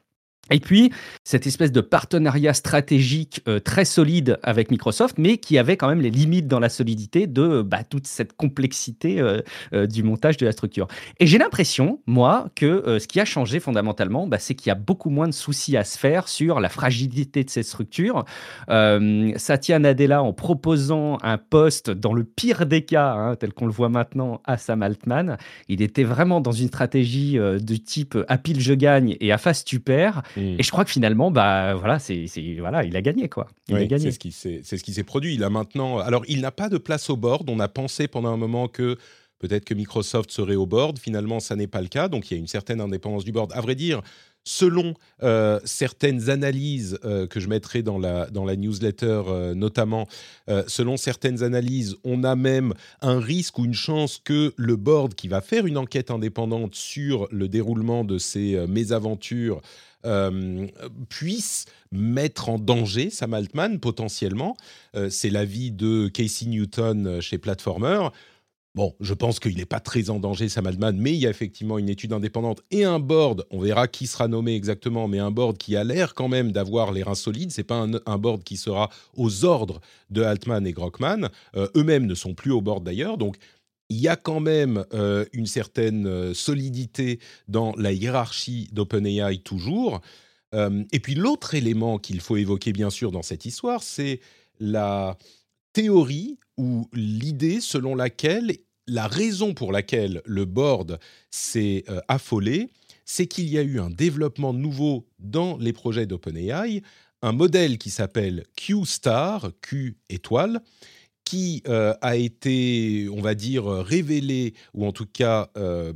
Et puis, cette espèce de partenariat stratégique euh, très solide avec Microsoft, mais qui avait quand même les limites dans la solidité de bah, toute cette complexité euh, euh, du montage de la structure. Et j'ai l'impression, moi, que ce qui a changé fondamentalement, bah, c'est qu'il y a beaucoup moins de soucis à se faire sur la fragilité de cette structure. Satya Nadella, en proposant un poste dans le pire des cas, hein, tel qu'on le voit maintenant à Sam Altman, il était vraiment dans une stratégie de type à pile je gagne et à face tu perds. Mm. Et je crois que finalement, bah voilà, c'est voilà, il a gagné quoi. Il a gagné. C'est ce qui s'est c'est ce qui s'est produit. Il a maintenant, alors il n'a pas de place au board. On a pensé pendant un moment que peut-être que Microsoft serait au board. Finalement, ça n'est pas le cas. Donc il y a une certaine indépendance du board. À vrai dire, selon euh, certaines analyses euh, que je mettrai dans la, dans la newsletter euh, notamment, selon certaines analyses, on a même un risque ou une chance que le board qui va faire une enquête indépendante sur le déroulement de ces mésaventures puisse mettre en danger Sam Altman potentiellement. C'est l'avis de Casey Newton chez Platformer. Bon, je pense qu'il n'est pas très en danger, Sam Altman, mais il y a effectivement une étude indépendante et un board, on verra qui sera nommé exactement, mais un board qui a l'air quand même d'avoir les reins solides. C'est pas un, board qui sera aux ordres de Altman et Grockman. Eux-mêmes ne sont plus au board d'ailleurs, donc il y a quand même euh, une certaine euh, solidité dans la hiérarchie d'OpenAI toujours. Euh, et puis l'autre élément qu'il faut évoquer bien sûr dans cette histoire, c'est la, théorie ou l'idée selon laquelle la raison pour laquelle le board s'est euh, affolé, c'est qu'il y a eu un développement nouveau dans les projets d'OpenAI, un modèle qui s'appelle Q-Star, Q étoile, qui euh, a été, on va dire, révélé, ou en tout cas euh,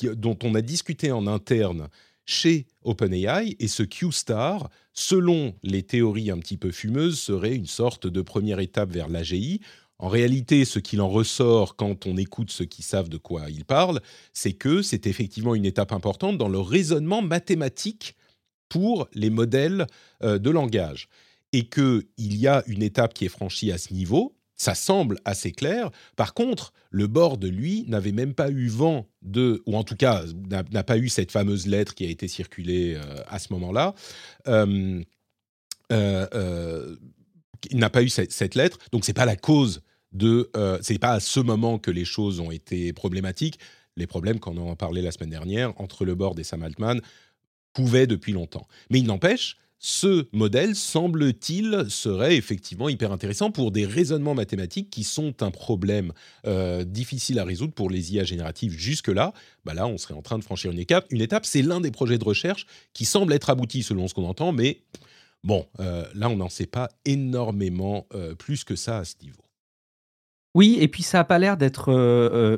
dont on a discuté en interne chez OpenAI, et ce Q-Star, selon les théories un petit peu fumeuses, serait une sorte de première étape vers l'AGI. En réalité, ce qu'il en ressort quand on écoute ceux qui savent de quoi ils parlent, c'est que c'est effectivement une étape importante dans le raisonnement mathématique pour les modèles euh, de langage. Et qu'il y a une étape qui est franchie à ce niveau, ça semble assez clair. Par contre, le board, lui, n'avait même pas eu vent de, ou en tout cas, n'a pas eu cette fameuse lettre qui a été circulée euh, à ce moment-là. Euh, euh, il n'a pas eu cette, lettre, donc c'est pas la cause de, c'est pas à ce moment que les choses ont été problématiques. Les problèmes, qu'on en parlait la semaine dernière, entre le board et Sam Altman, pouvaient depuis longtemps. Mais il n'empêche, ce modèle, semble-t-il, serait effectivement hyper intéressant pour des raisonnements mathématiques qui sont un problème euh, difficile à résoudre pour les IA génératives jusque-là. Bah là, on serait en train de franchir une étape. Une étape, c'est l'un des projets de recherche qui semble être abouti selon ce qu'on entend, mais bon, euh, là, on n'en sait pas énormément euh, plus que ça à ce niveau. Oui, et puis ça n'a pas l'air d'être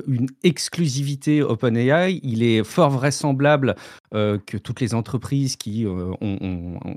une exclusivité OpenAI. Il est fort vraisemblable euh, que toutes les entreprises qui, euh,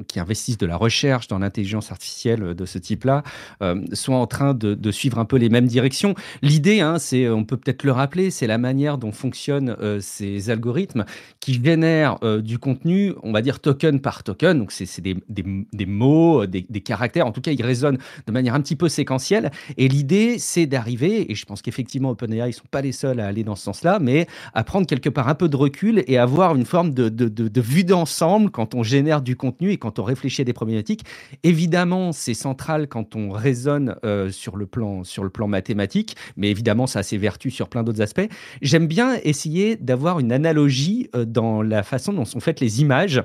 qui investissent de la recherche dans l'intelligence artificielle de ce type-là euh, soient en train de, suivre un peu les mêmes directions. L'idée, hein, c'est, on peut peut-être le rappeler, c'est la manière dont fonctionnent ces algorithmes qui génèrent du contenu, on va dire token par token. Donc, c'est, des, des, mots, des, des, caractères. En tout cas, ils résonnent de manière un petit peu séquentielle. Et l'idée, c'est d'arriver, et je pense qu'effectivement, OpenAI, ils ne sont pas les seuls à aller dans ce sens-là, mais à prendre quelque part un peu de recul et avoir une forme de de, vue d'ensemble quand on génère du contenu et quand on réfléchit à des problématiques. Évidemment, c'est central quand on raisonne euh, sur, le plan, sur le plan mathématique, mais évidemment, ça a ses vertus sur plein d'autres aspects. J'aime bien essayer d'avoir une analogie euh, dans la façon dont sont faites les images.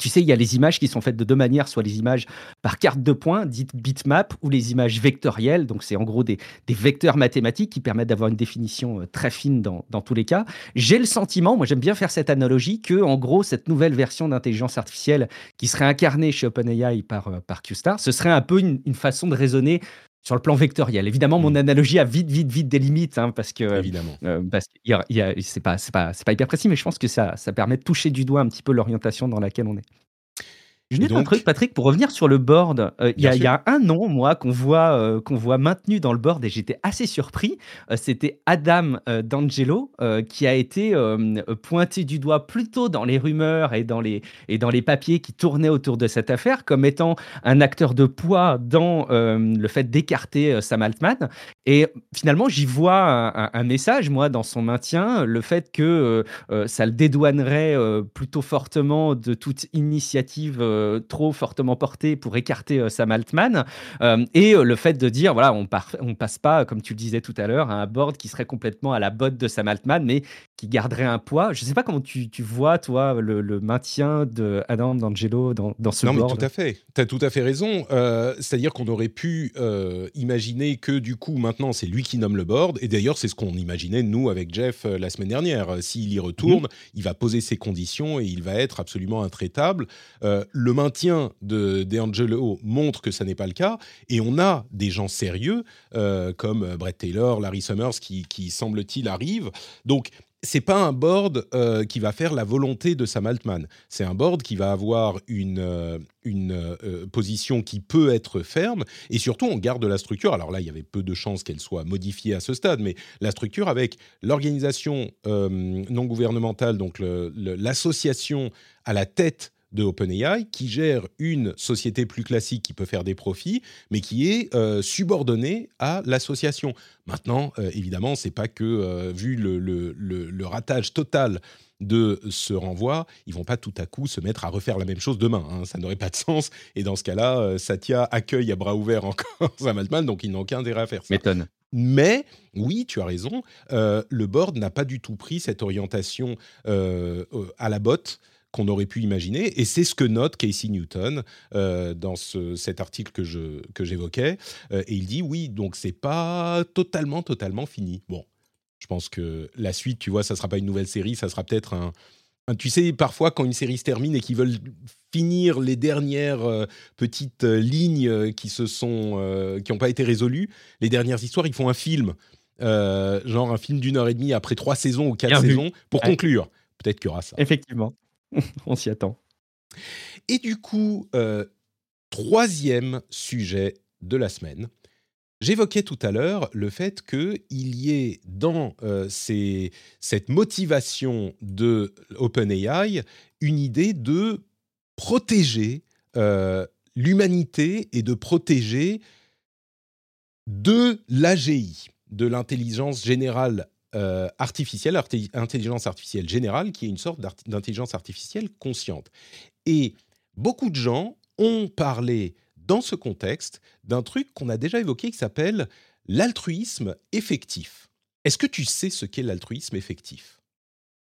Tu sais, il y a les images qui sont faites de deux manières, soit les images par carte de points, dites bitmap, ou les images vectorielles. Donc, c'est en gros des, vecteurs mathématiques qui permettent d'avoir une définition euh, très fine dans, tous les cas. J'ai le sentiment, moi j'aime bien faire cette analogie, que en gros, cette nouvelle version d'intelligence artificielle qui serait incarnée chez OpenAI par, euh, par QStar, ce serait un peu une, une façon de raisonner sur le plan vectoriel. Évidemment, mon mm. analogie a vite, vite, vite des limites, hein, parce que Évidemment. Euh, parce y a, y a, c'est pas, c'est pas, c'est pas hyper précis, mais je pense que ça, ça permet de toucher du doigt un petit peu l'orientation dans laquelle on est. Je dis un truc, Patrick, pour revenir sur le board. Euh, il y, a un nom, moi, qu'on voit, euh, qu'on voit maintenu dans le board et j'étais assez surpris. Euh, c'était Adam D'Angelo, qui a été pointé du doigt plutôt dans les rumeurs et dans les, et dans les papiers qui tournaient autour de cette affaire comme étant un acteur de poids dans le fait d'écarter Sam Altman. Et finalement, j'y vois un, message, moi, dans son maintien, le fait que ça le dédouanerait plutôt fortement de toute initiative trop fortement porté pour écarter euh, Sam Altman. Euh, et le fait de dire, voilà, on, on passe pas, comme tu le disais tout à l'heure, à un board qui serait complètement à la botte de Sam Altman, mais qui garderait un poids. Je ne sais pas comment tu, vois, toi, le, maintien de Adam D'Angelo dans, dans ce non, board. Non, mais tout à fait. Tu as tout à fait raison. C'est-à-dire qu'on aurait pu imaginer que, du coup, maintenant, c'est lui qui nomme le board. Et d'ailleurs, c'est ce qu'on imaginait, nous, avec Jeff, la semaine dernière. S'il y retourne, mhm. il va poser ses conditions et il va être absolument intraitable. le maintien de D'Angelo montre que ça n'est pas le cas, et on a des gens sérieux euh, comme Brett Taylor, Larry Summers qui, semble-t-il arrivent. Donc c'est pas un board euh, qui va faire la volonté de Sam Altman. C'est un board qui va avoir une, euh, une position qui peut être ferme et surtout on garde la structure. Alors là, il y avait peu de chances qu'elle soit modifiée à ce stade, mais la structure avec l'organisation non gouvernementale, donc l'association à la tête de OpenAI qui gère une société plus classique qui peut faire des profits, mais qui est euh, subordonnée à l'association. Maintenant, euh, évidemment, c'est pas que euh, vu le, le, le, ratage total de ce renvoi, ils vont pas tout à coup se mettre à refaire la même chose demain. Hein. Ça n'aurait pas de sens. Et dans ce cas-là, Satya accueille à bras ouverts encore Sam Altman, donc ils n'ont aucun intérêt à faire ça. M'étonne. Mais oui, tu as raison, le board n'a pas du tout pris cette orientation à la botte qu'on aurait pu imaginer. Et c'est ce que note Casey Newton euh, dans ce- cet article que je que j'évoquais. Euh, et il dit oui, donc c'est pas totalement totalement fini. Bon, je pense que la suite, tu vois, ça sera pas une nouvelle série, ça sera peut-être un, Tu sais, parfois quand une série se termine et qu'ils veulent finir les dernières euh, petites euh, lignes qui se sont euh, qui n'ont pas été résolues, les dernières histoires, ils font un film. Genre un film d'une heure et demie après trois saisons ou quatre Bien vu. saisons pour Ouais. conclure. Peut-être qu'il y aura ça. Effectivement, on s'y attend. Et du coup, euh, troisième sujet de la semaine. J'évoquais tout à l'heure le fait qu'il y ait dans euh, cette motivation de OpenAI une idée de protéger euh, l'humanité et de protéger de l'AGI, de l'intelligence générale euh, artificielle, arti- intelligence artificielle générale, qui est une sorte d'intelligence artificielle consciente. Et beaucoup de gens ont parlé dans ce contexte d'un truc qu'on a déjà évoqué qui s'appelle l'altruisme effectif. Est-ce que tu sais ce qu'est l'altruisme effectif?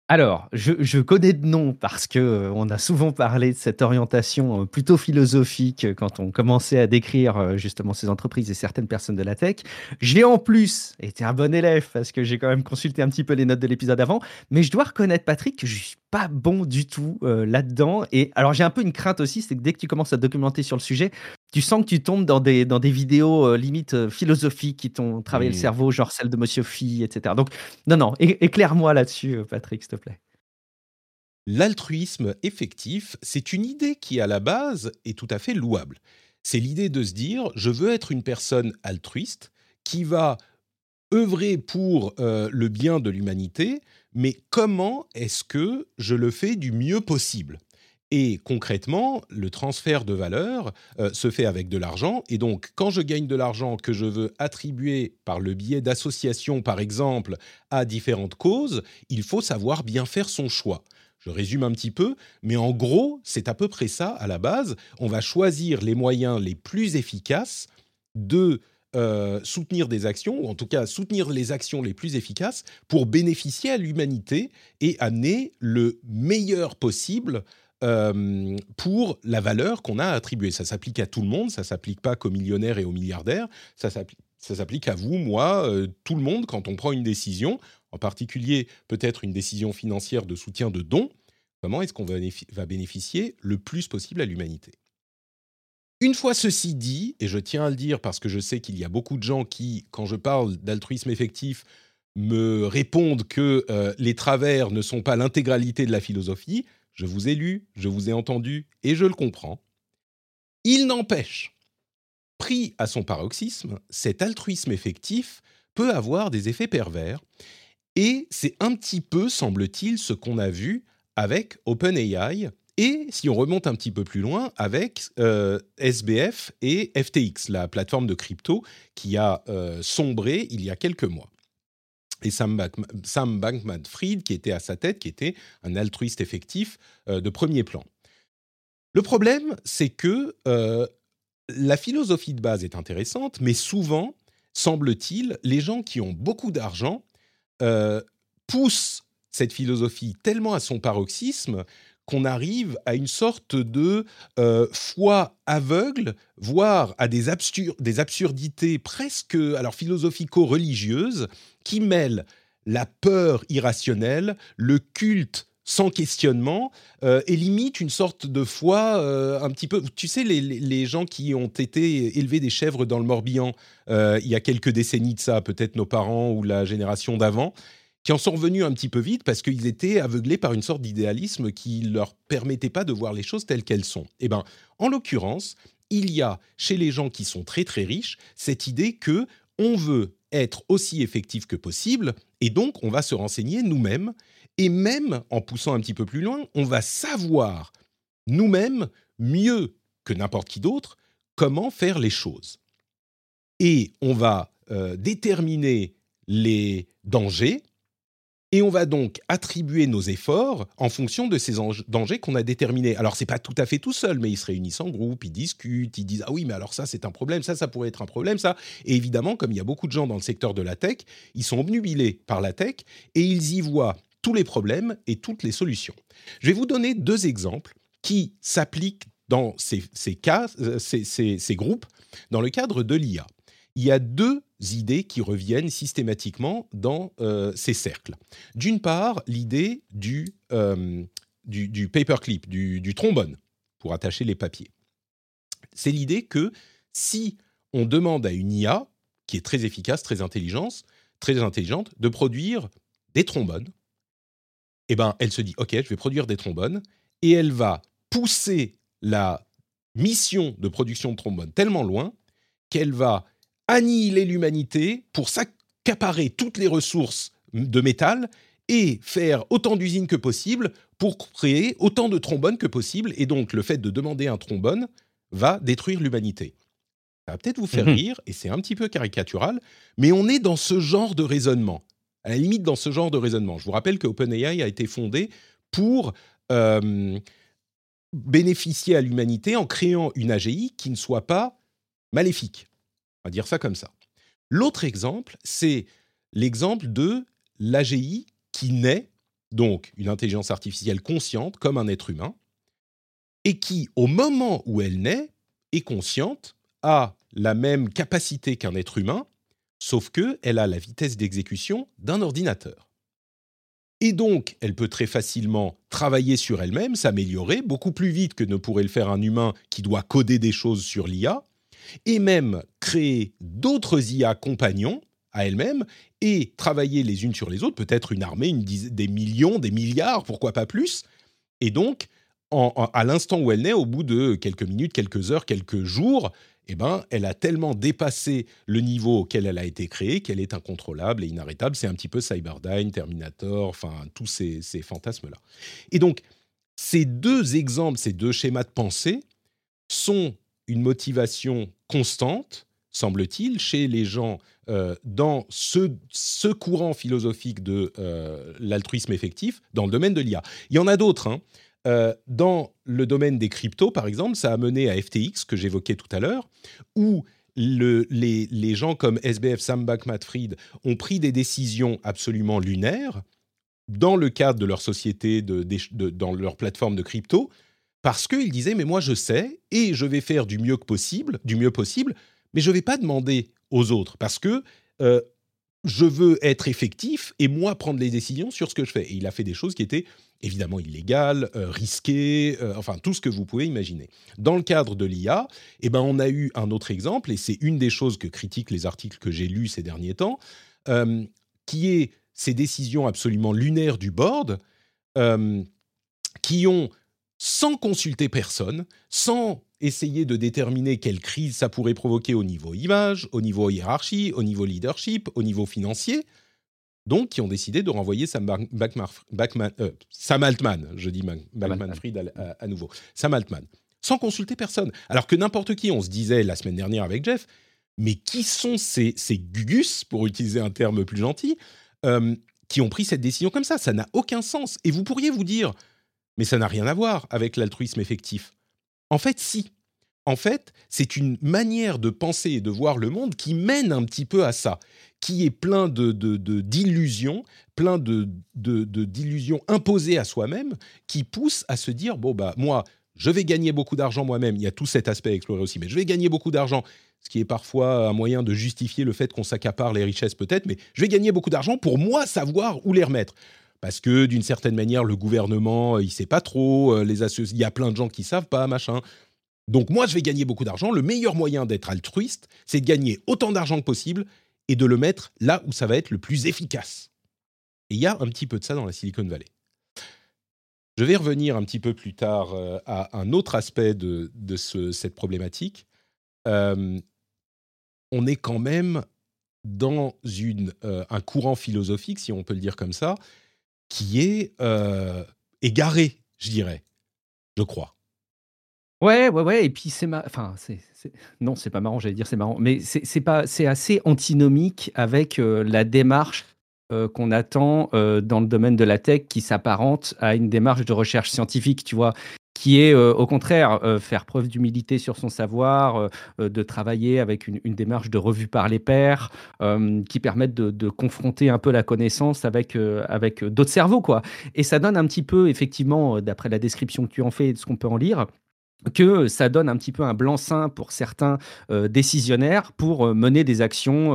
Alors, je, connais de nom parce que euh, on a souvent parlé de cette orientation euh, plutôt philosophique euh, quand on commençait à décrire justement ces entreprises et certaines personnes de la tech. J'ai en plus été un bon élève parce que j'ai quand même consulté un petit peu les notes de l'épisode avant, mais je dois reconnaître Patrick que je suis pas bon du tout là-dedans. Et alors j'ai un peu une crainte aussi, c'est que dès que tu commences à te documenter sur le sujet, tu sens que tu tombes dans des, dans des vidéos euh, limite euh, philosophiques qui t'ont travaillé le cerveau, genre celle de Monsieur Phi, etc. Donc non, non, éclaire-moi là-dessus, euh, Patrick, s'il te plaît. L'altruisme effectif, c'est une idée qui, à la base, est tout à fait louable. C'est l'idée de se dire, je veux être une personne altruiste qui va œuvrer pour euh, le bien de l'humanité, mais comment est-ce que je le fais du mieux possible? Et concrètement, le transfert de valeur euh, se fait avec de l'argent. Et donc, quand je gagne de l'argent que je veux attribuer par le biais d'associations, par exemple, à différentes causes, il faut savoir bien faire son choix. Je résume un petit peu, mais en gros, c'est à peu près ça à la base. On va choisir les moyens les plus efficaces de euh, soutenir des actions, ou en tout cas soutenir les actions les plus efficaces pour bénéficier à l'humanité et amener le meilleur possible euh, pour la valeur qu'on a attribuée. Ça s'applique à tout le monde, ça s'applique pas qu'aux millionnaires et aux milliardaires, ça s'applique à vous, moi, euh, tout le monde quand on prend une décision, en particulier peut-être une décision financière de soutien de dons. Comment est-ce qu'on va bénéficier le plus possible à l'humanité? Une fois ceci dit, et je tiens à le dire parce que je sais qu'il y a beaucoup de gens qui, quand je parle d'altruisme effectif, me répondent que euh, les travers ne sont pas l'intégralité de la philosophie, je vous ai lu, je vous ai entendu et je le comprends. Il n'empêche, pris à son paroxysme, cet altruisme effectif peut avoir des effets pervers et c'est un petit peu, semble-t-il, ce qu'on a vu avec OpenAI et, si on remonte un petit peu plus loin, avec euh, SBF et FTX, la plateforme de crypto qui a euh, sombré il y a quelques mois. Et Sam, Bankman- Sam Bankman-Fried, qui était à sa tête, qui était un altruiste effectif euh, de premier plan. Le problème, c'est que euh, la philosophie de base est intéressante, mais souvent, semble-t-il, les gens qui ont beaucoup d'argent euh, poussent cette philosophie tellement à son paroxysme qu'on arrive à une sorte de euh, foi aveugle, voire à des, absur- des absurdités presque alors philosophico-religieuses qui mêlent la peur irrationnelle, le culte sans questionnement, euh, et limite une sorte de foi euh, un petit peu... Tu sais, les, les- gens qui ont été élevés des chèvres dans le Morbihan il y a quelques décennies de ça, peut-être nos parents ou la génération d'avant, qui en sont revenus un petit peu vite parce qu'ils étaient aveuglés par une sorte d'idéalisme qui leur permettait pas de voir les choses telles qu'elles sont. Eh ben, en l'occurrence, il y a chez les gens qui sont très très riches cette idée que on veut être aussi effectif que possible et donc on va se renseigner nous-mêmes et même en poussant un petit peu plus loin, on va savoir nous-mêmes mieux que n'importe qui d'autre comment faire les choses. Et on va euh, déterminer les dangers et on va donc attribuer nos efforts en fonction de ces dangers qu'on a déterminés. Alors, c'est pas tout à fait tout seul, mais ils se réunissent en groupe, ils discutent, ils disent Ah oui, mais alors ça, c'est un problème, ça, ça pourrait être un problème, ça. Et évidemment, comme il y a beaucoup de gens dans le secteur de la tech, ils sont obnubilés par la tech et ils y voient tous les problèmes et toutes les solutions. Je vais vous donner deux exemples qui s'appliquent dans ces, cas, euh, ces, groupes dans le cadre de l'IA. Il y a deux idées qui reviennent systématiquement dans euh, ces cercles. D'une part, l'idée du, euh, du, paperclip, du, du trombone, pour attacher les papiers. C'est l'idée que si on demande à une IA, qui est très efficace, très intelligente, très intelligente, de produire des trombones, eh ben, elle se dit, OK, je vais produire des trombones, et elle va pousser la mission de production de trombones tellement loin qu'elle va annihiler l'humanité pour s'accaparer toutes les ressources de métal et faire autant d'usines que possible pour créer autant de trombones que possible. Et donc, le fait de demander un trombone va détruire l'humanité. Ça va peut-être vous faire mhm. rire, et c'est un petit peu caricatural, mais on est dans ce genre de raisonnement. À la limite, dans ce genre de raisonnement. Je vous rappelle que OpenAI a été fondé pour euh, bénéficier à l'humanité en créant une AGI qui ne soit pas maléfique. Va dire ça comme ça. L'autre exemple, c'est l'exemple de l'AGI qui naît, donc une intelligence artificielle consciente comme un être humain, et qui, au moment où elle naît, est consciente, a la même capacité qu'un être humain, sauf qu'elle a la vitesse d'exécution d'un ordinateur. Et donc, elle peut très facilement travailler sur elle-même, s'améliorer beaucoup plus vite que ne pourrait le faire un humain qui doit coder des choses sur l'IA, et même créer d'autres IA compagnons à elle-même et travailler les unes sur les autres, peut-être une armée, des millions, des milliards, pourquoi pas plus. Et donc, à l'instant où elle naît, au bout de quelques minutes, quelques heures, quelques jours, eh ben, elle a tellement dépassé le niveau auquel elle a été créée qu'elle est incontrôlable et inarrêtable. C'est un petit peu Cyberdyne, Terminator, enfin tous ces, ces fantasmes-là. Et donc, ces deux exemples, ces deux schémas de pensée sont une motivation constante, semble-t-il, chez les gens euh, dans ce, ce, courant philosophique de euh, l'altruisme effectif dans le domaine de l'IA. Il y en a d'autres. Hein. Euh, dans le domaine des cryptos, par exemple, ça a mené à FTX, que j'évoquais tout à l'heure, où le, les, les, gens comme SBF, Sam Bankman-Fried ont pris des décisions absolument lunaires dans le cadre de leur société, de, dans leur plateforme de crypto, parce qu'ils disaient mais moi je sais et je vais faire du mieux que possible, du mieux possible, mais je ne vais pas demander aux autres parce que euh, je veux être effectif et moi prendre les décisions sur ce que je fais. Et il a fait des choses qui étaient évidemment illégales, euh, risquées, euh, enfin tout ce que vous pouvez imaginer. Dans le cadre de l'IA, eh ben, on a eu un autre exemple, et c'est une des choses que critiquent les articles que j'ai lus ces derniers temps, qui est ces décisions absolument lunaires du board, qui ont, sans consulter personne, sans essayer de déterminer quelle crise ça pourrait provoquer au niveau image, au niveau hiérarchie, au niveau leadership, au niveau financier. Donc, qui ont décidé de renvoyer Sam, euh, Altman, je dis Bankman-Fried à, nouveau, Sam Altman, sans consulter personne. Alors que n'importe qui, on se disait la semaine dernière avec Jeff, mais qui sont ces, ces gugus, pour utiliser un terme plus gentil, euh, qui ont pris cette décision comme ça? Ça n'a aucun sens. Et vous pourriez vous dire, mais ça n'a rien à voir avec l'altruisme effectif. En fait, si. En fait, c'est une manière de penser et de voir le monde qui mène un petit peu à ça, qui est plein de, d'illusions, plein de, d'illusions imposées à soi-même, qui pousse à se dire bon bah moi, je vais gagner beaucoup d'argent moi-même. Il y a tout cet aspect à explorer aussi, mais je vais gagner beaucoup d'argent, ce qui est parfois un moyen de justifier le fait qu'on s'accapare les richesses peut-être, mais je vais gagner beaucoup d'argent pour moi savoir où les remettre parce que d'une certaine manière, le gouvernement, euh, il sait pas trop, euh, les il y a plein de gens qui savent pas, machin. Donc moi, je vais gagner beaucoup d'argent. Le meilleur moyen d'être altruiste, c'est de gagner autant d'argent que possible et de le mettre là où ça va être le plus efficace. Et il y a un petit peu de ça dans la Silicon Valley. Je vais revenir un petit peu plus tard euh, à un autre aspect de, cette problématique. on est quand même dans un courant philosophique, si on peut le dire comme ça, qui est euh, égaré, je dirais, je crois. Ouais, ouais, ouais. Et puis c'est ma... enfin, c'est, non, c'est pas marrant. J'allais dire c'est marrant, mais c'est, pas, c'est assez antinomique avec euh, la démarche euh, qu'on attend dans le domaine de la tech, qui s'apparente à une démarche de recherche scientifique. Tu vois, qui est au contraire faire preuve d'humilité sur son savoir, de travailler avec une, démarche de revue par les pairs, qui permettent de, confronter un peu la connaissance avec, avec d'autres cerveaux. Quoi. Et ça donne un petit peu, effectivement, d'après la description que tu en fais et de ce qu'on peut en lire, que ça donne un petit peu un blanc-seing pour certains euh, décisionnaires pour euh, mener des actions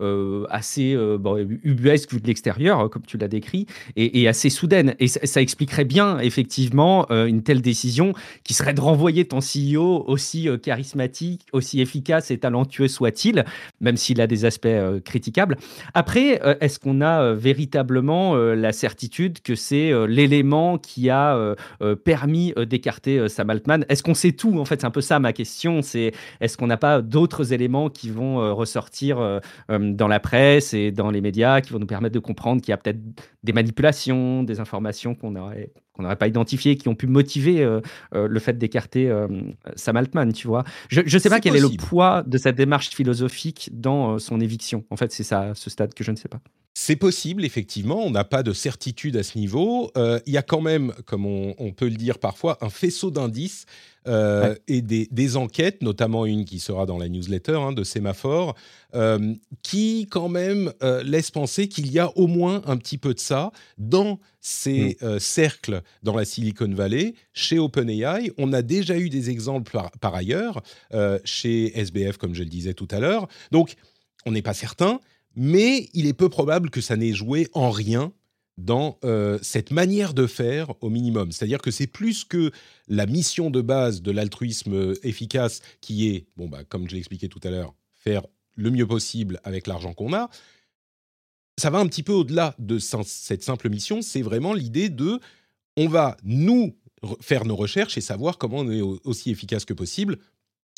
euh, assez bon, ubuesques vu de l'extérieur, comme tu l'as décrit, et, assez soudaines. Et ça, expliquerait bien, effectivement, une telle décision qui serait de renvoyer ton CEO aussi charismatique, aussi efficace et talentueux soit-il, même s'il a des aspects critiquables. Après, est-ce qu'on a véritablement la certitude que c'est l'élément qui a permis d'écarter Sam Altman? Est-ce qu'on sait tout En fait, c'est un peu ça ma question. C'est est-ce qu'on n'a pas d'autres éléments qui vont euh, ressortir euh, euh, dans la presse et dans les médias qui vont nous permettre de comprendre qu'il y a peut-être des manipulations, des informations qu'on n'aurait qu'on n'aurait pas identifiées, qui ont pu motiver le fait d'écarter Sam Altman, tu vois. Je ne sais pas quel est le poids de cette démarche philosophique dans son éviction. En fait, c'est ça, ce stade, que je ne sais pas. C'est possible, effectivement, on n'a pas de certitude à ce niveau. Il y a quand même, comme on, peut le dire parfois, un faisceau d'indices euh, et des, enquêtes, notamment une qui sera dans la newsletter hein, de Sémaphore, euh, qui quand même laisse penser qu'il y a au moins un petit peu de ça dans ces mm. cercles dans la Silicon Valley, chez OpenAI. On a déjà eu des exemples par, par ailleurs, chez SBF, comme je le disais tout à l'heure. Donc, on n'est pas certain mais il est peu probable que ça n'ait joué en rien dans euh, cette manière de faire au minimum. C'est-à-dire que c'est plus que la mission de base de l'altruisme efficace qui est, bon, bah, comme je l'ai expliqué tout à l'heure, faire le mieux possible avec l'argent qu'on a. Ça va un petit peu au-delà de cette simple mission, c'est vraiment l'idée de on va nous faire nos recherches et savoir comment on est aussi efficace que possible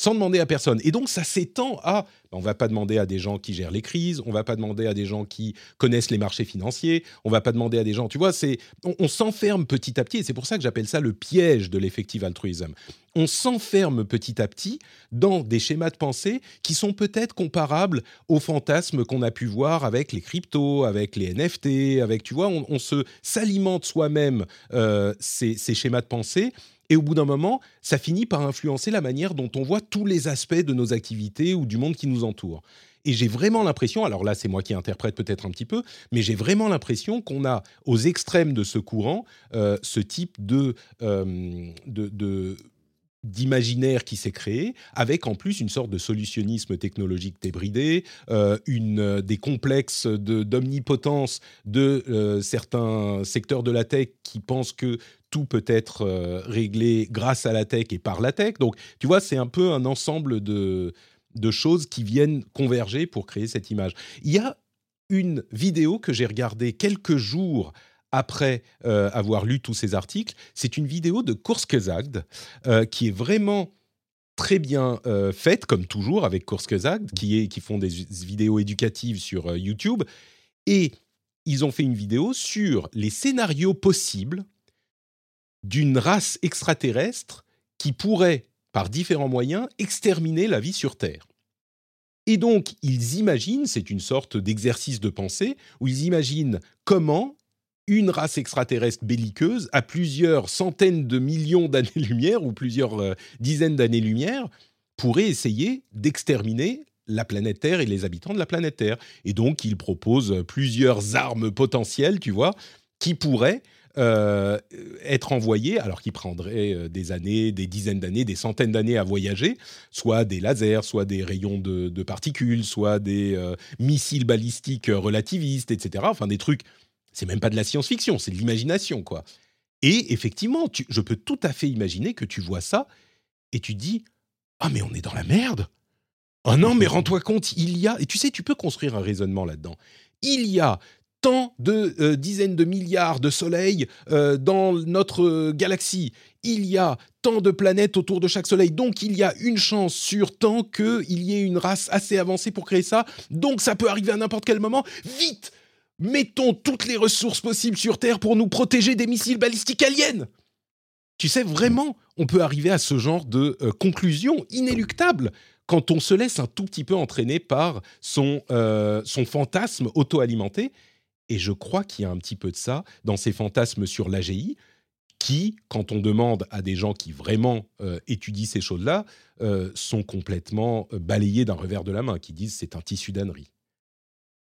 sans demander à personne. Et donc ça s'étend à, on va pas demander à des gens qui gèrent les crises, on va pas demander à des gens qui connaissent les marchés financiers, on va pas demander à des gens, tu vois, c'est, on, s'enferme petit à petit, et c'est pour ça que j'appelle ça le piège de l'effective altruisme. On s'enferme petit à petit dans des schémas de pensée qui sont peut-être comparables aux fantasmes qu'on a pu voir avec les cryptos, avec les NFT, avec, tu vois, on, se s'alimente soi-même euh, ces schémas de pensée et au bout d'un moment, ça finit par influencer la manière dont on voit tous les aspects de nos activités ou du monde qui nous entoure. Et j'ai vraiment l'impression, alors là c'est moi qui interprète peut-être un petit peu, mais j'ai vraiment l'impression qu'on a aux extrêmes de ce courant euh, ce type de, euh, de, d'imaginaire qui s'est créé, avec en plus une sorte de solutionnisme technologique débridé, euh, une, des complexes d'omnipotence de, certains secteurs de la tech qui pensent que tout peut être euh, réglé grâce à la tech et par la tech. Donc, tu vois, c'est un peu un ensemble de, choses qui viennent converger pour créer cette image. Il y a une vidéo que j'ai regardée quelques jours après euh, avoir lu tous ces articles. C'est une vidéo de Kurzgesagt euh, qui est vraiment très bien faite, comme toujours avec Kurzgesagt, qui, qui font des vidéos éducatives sur YouTube. Et ils ont fait une vidéo sur les scénarios possibles d'une race extraterrestre qui pourrait, par différents moyens, exterminer la vie sur Terre. Et donc, ils imaginent, c'est une sorte d'exercice de pensée, où ils imaginent comment une race extraterrestre belliqueuse, à plusieurs centaines de millions d'années-lumière, ou plusieurs euh, dizaines d'années-lumière, pourrait essayer d'exterminer la planète Terre et les habitants de la planète Terre. Et donc, ils proposent plusieurs armes potentielles, tu vois, qui pourraient euh, être envoyé, alors qu'il prendrait euh, des années, des dizaines d'années, des centaines d'années à voyager, soit des lasers, soit des rayons de, particules, soit des euh, missiles balistiques relativistes, etc. Enfin, des trucs, c'est même pas de la science-fiction, c'est de l'imagination, quoi. Et effectivement, je peux tout à fait imaginer que tu vois ça et tu dis Ah, mais on est dans la merde Oh non, mais rends-toi compte, il y a. Et tu sais, tu peux construire un raisonnement là-dedans. Il y a tant de euh, dizaines de milliards de soleils euh, dans notre galaxie. Il y a tant de planètes autour de chaque soleil. Donc, il y a une chance sur tant qu'il y ait une race assez avancée pour créer ça. Donc, ça peut arriver à n'importe quel moment. Vite Mettons toutes les ressources possibles sur Terre pour nous protéger des missiles balistiques aliens Tu sais, vraiment, on peut arriver à ce genre de euh, conclusion inéluctable quand on se laisse un tout petit peu entraîner par son, son fantasme auto-alimenté et je crois qu'il y a un petit peu de ça dans ces fantasmes sur l'AGI, qui, quand on demande à des gens qui vraiment euh, étudient ces choses-là, euh, sont complètement euh, balayés d'un revers de la main, qui disent c'est un tissu d'ânerie.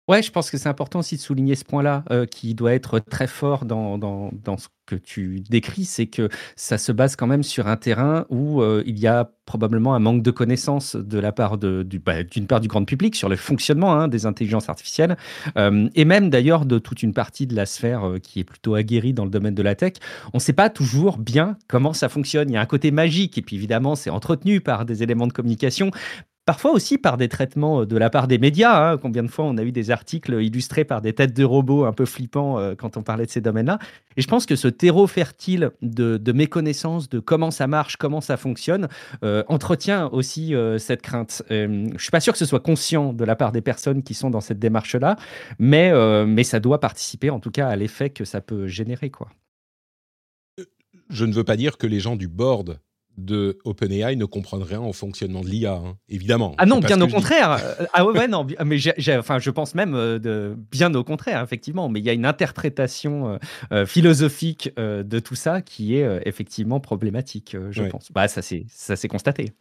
Ouais, je pense que c'est important aussi de souligner ce point-là, euh, qui doit être très fort dans, dans, dans ce que tu décris, c'est que ça se base quand même sur un terrain où euh, il y a probablement un manque de connaissances de la part de, bah, d'une part du grand public sur le fonctionnement hein, des intelligences artificielles, euh, et même d'ailleurs de toute une partie de la sphère qui est plutôt aguerrie dans le domaine de la tech. On ne sait pas toujours bien comment ça fonctionne. Il y a un côté magique, et puis évidemment, c'est entretenu par des éléments de communication, Parfois aussi par des traitements euh, de la part des médias. Hein. Combien de fois on a eu des articles illustrés par des têtes de robots un peu flippants euh, quand on parlait de ces domaines-là. Et je pense que ce terreau fertile de, méconnaissance de comment ça marche, comment ça fonctionne, euh, entretient aussi cette crainte. Je suis pas sûr que ce soit conscient de la part des personnes qui sont dans cette démarche-là, mais, mais ça doit participer en tout cas à l'effet que ça peut générer. Quoi. Je ne veux pas dire que les gens du board de OpenAI ne comprennent rien au fonctionnement de l'IA, hein, évidemment. Ah non, bien au que contraire. Euh, Ah ouais, ouais, non, bi- mais enfin, je pense même euh, de, bien au contraire, effectivement. Mais il y a une interprétation euh, philosophique euh, de tout ça qui est euh, effectivement problématique, je Ouais. pense. Bah, ça s'est ça s'est constaté.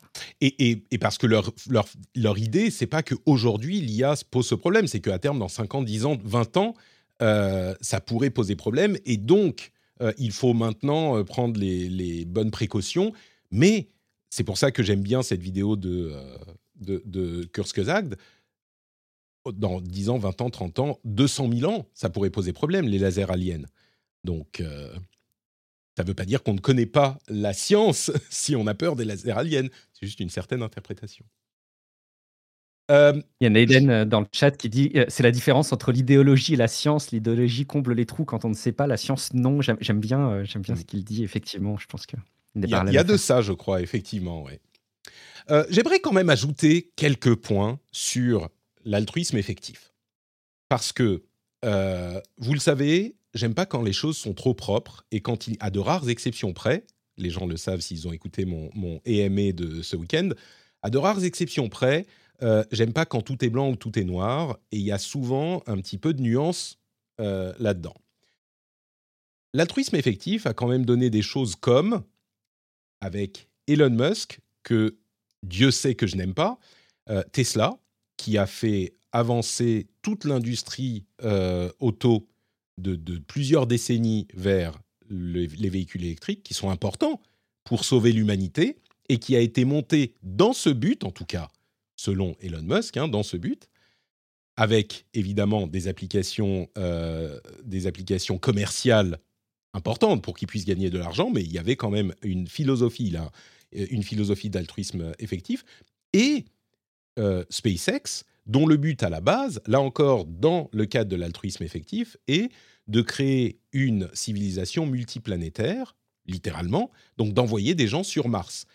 Et, et- et parce que leur, leur, leur idée, c'est pas qu'aujourd'hui l'IA se pose ce problème, c'est qu'à terme, dans 5 ans, 10 ans, 20 ans, ça pourrait poser problème. Et donc, il faut maintenant prendre les, les bonnes précautions. Mais c'est pour ça que j'aime bien cette vidéo de, euh, de, de Kurzgesagt. Dans 10 ans, 20 ans, 30 ans, 200 000 ans, ça pourrait poser problème, les lasers aliens. Donc, euh, ça ne veut pas dire qu'on ne connaît pas la science si on a peur des lasers aliens. C'est juste une certaine interprétation. Euh, Il y a Naiden euh, dans le chat qui dit euh, c'est la différence entre l'idéologie et la science. L'idéologie comble les trous quand on ne sait pas. La science, non. J'aime bien, euh, j'aime bien Mm. ce qu'il dit. Effectivement, je pense que Il y a, il y a de ça, je crois, effectivement. Ouais. Euh, J'aimerais quand même ajouter quelques points sur l'altruisme effectif. Parce que, euh, vous le savez, j'aime pas quand les choses sont trop propres et quand il, à de rares exceptions près, les gens le savent s'ils ont écouté mon, mon EMA de ce week-end, à de rares exceptions près, euh, j'aime pas quand tout est blanc ou tout est noir et il y a souvent un petit peu de nuance euh, là-dedans. L'altruisme effectif a quand même donné des choses comme avec Elon Musk, que Dieu sait que je n'aime pas, euh, Tesla, qui a fait avancer toute l'industrie euh, auto de, plusieurs décennies vers le- les véhicules électriques, qui sont importants pour sauver l'humanité, et qui a été monté dans ce but, en tout cas selon Elon Musk, hein, dans ce but, avec évidemment des applications, euh, des applications commerciales importante pour qu'ils puissent gagner de l'argent, mais il y avait quand même une philosophie là, euh, une philosophie d'altruisme effectif et euh, SpaceX, dont le but à la base, là encore dans le cadre de l'altruisme effectif, est de créer une civilisation multiplanétaire, littéralement, donc d'envoyer des gens sur Mars.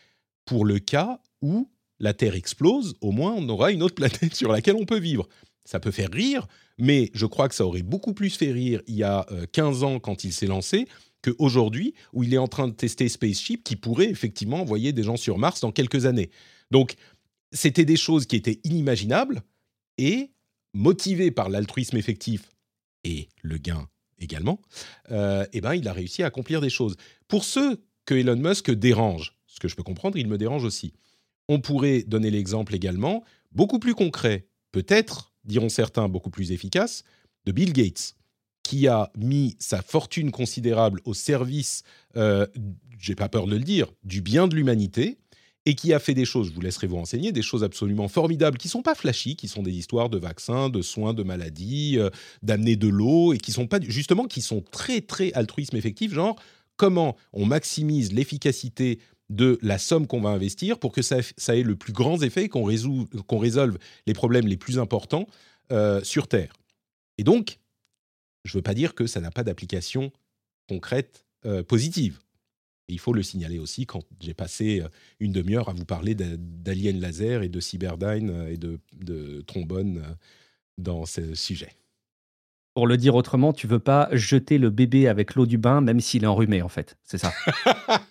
Pour le cas où la Terre explose, au moins on aura une autre planète sur laquelle on peut vivre. Ça peut faire rire, mais je crois que ça aurait beaucoup plus fait rire il y a euh, 15 ans quand il s'est lancé qu'aujourd'hui où il est en train de tester Spaceship qui pourrait effectivement envoyer des gens sur Mars dans quelques années. Donc c'était des choses qui étaient inimaginables et motivées par l'altruisme effectif et le gain également, euh, eh ben, il a réussi à accomplir des choses. Pour ceux que Elon Musk dérange, ce que je peux comprendre, il me dérange aussi. On pourrait donner l'exemple également, beaucoup plus concret, peut-être, diront certains, beaucoup plus efficace, de Bill Gates, qui a mis sa fortune considérable au service, euh, j'ai pas peur de le dire, du bien de l'humanité, et qui a fait des choses, je vous laisserai vous renseigner, des choses absolument formidables, qui sont pas flashy, qui sont des histoires de vaccins, de soins, de maladies, euh, d'amener de l'eau, et qui sont pas, justement, qui sont très, très altruisme effectif, genre comment on maximise l'efficacité de la somme qu'on va investir pour que ça, ait le plus grand effet, qu'on qu'on résolve les problèmes les plus importants euh, sur Terre. Et donc, je ne veux pas dire que ça n'a pas d'application concrète euh, positive. Il faut le signaler aussi quand j'ai passé euh, une demi-heure à vous parler d'a- d'aliens laser et de cyberdyne et de, de trombone dans ce sujet. Pour le dire autrement, tu veux pas jeter le bébé avec l'eau du bain, même s'il est enrhumé, en fait. C'est ça.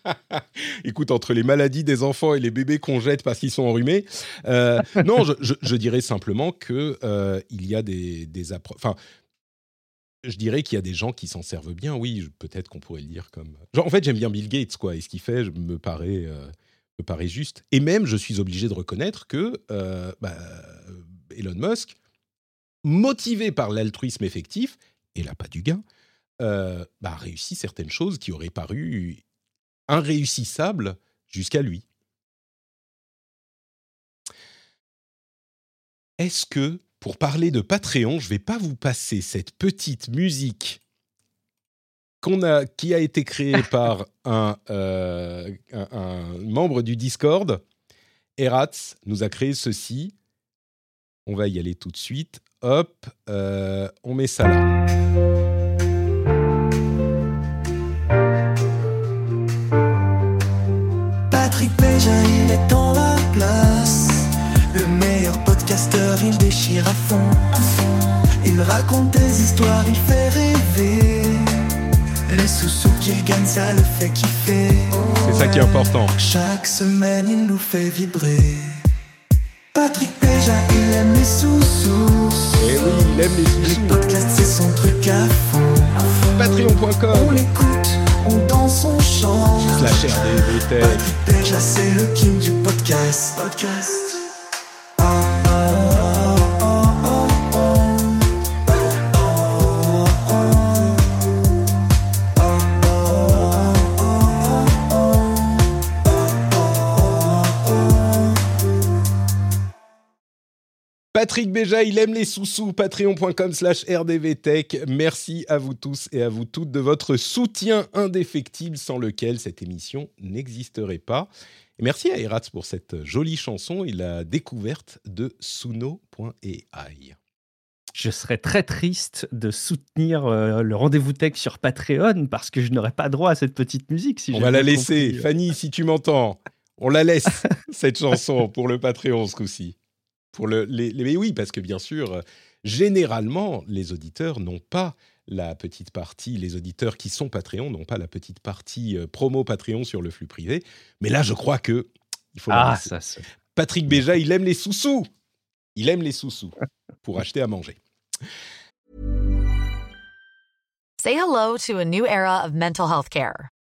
Écoute, entre les maladies des enfants et les bébés qu'on jette parce qu'ils sont enrhumés, euh, non, je, dirais simplement que euh, il y a des, des Enfin, je dirais qu'il y a des gens qui s'en servent bien. Oui, peut-être qu'on pourrait le dire comme. Genre, en fait, j'aime bien Bill Gates, quoi. Et ce qu'il fait me paraît, euh, me paraît juste. Et même, je suis obligé de reconnaître que euh, bah, Elon Musk, motivé par l'altruisme effectif et l'appât du gain, euh, bah, a réussi certaines choses qui auraient paru inréussissables jusqu'à lui. Est-ce que, pour parler de Patreon, je vais pas vous passer cette petite musique qu'on a, qui a été créée par un, euh, un- un membre du Discord? Eratz nous a créé ceci. On va y aller tout de suite. Hop, euh, on met ça là. Patrick Béja, il est dans la place. Le meilleur podcasteur, il déchire à fond. Il raconte des histoires, il fait rêver. Les sous-sous qu'il gagne, ça le fait kiffer. C'est ça qui est important. Chaque semaine, il nous fait vibrer. Patrick Béja, il aime les sous-sous. Et oui, il aime les Les sous podcasts, c'est son truc à fond. On Patreon.com l'écoute, on danse, on chante. slash RDVTech. Patrick Béja, c'est le king du podcast. Podcast. Patrick Béja, il aime les sous-sous. Patreon.com slash RDVTech. Merci à vous tous et à vous toutes de votre soutien indéfectible sans lequel cette émission n'existerait pas. Et merci à Eratz pour cette jolie chanson et la découverte de Suno.ai. Je serais très triste de soutenir euh, le rendez-vous tech sur Patreon parce que je n'aurais pas droit à cette petite musique. Si On va la laisser. compris. Fanny, si tu m'entends, on la laisse, cette chanson, pour le Patreon ce coup-ci. Pour le, les, les- mais oui, parce que bien sûr, euh, généralement, les auditeurs n'ont pas la petite partie, les auditeurs qui sont Patreon n'ont pas la petite partie euh, promo Patreon sur le flux privé. Mais là, je crois que il faut Ah, ça, c'est- Patrick Béja, il aime les sous-sous. Il aime les sous-sous pour acheter à manger. Say hello to a new era of mental health care.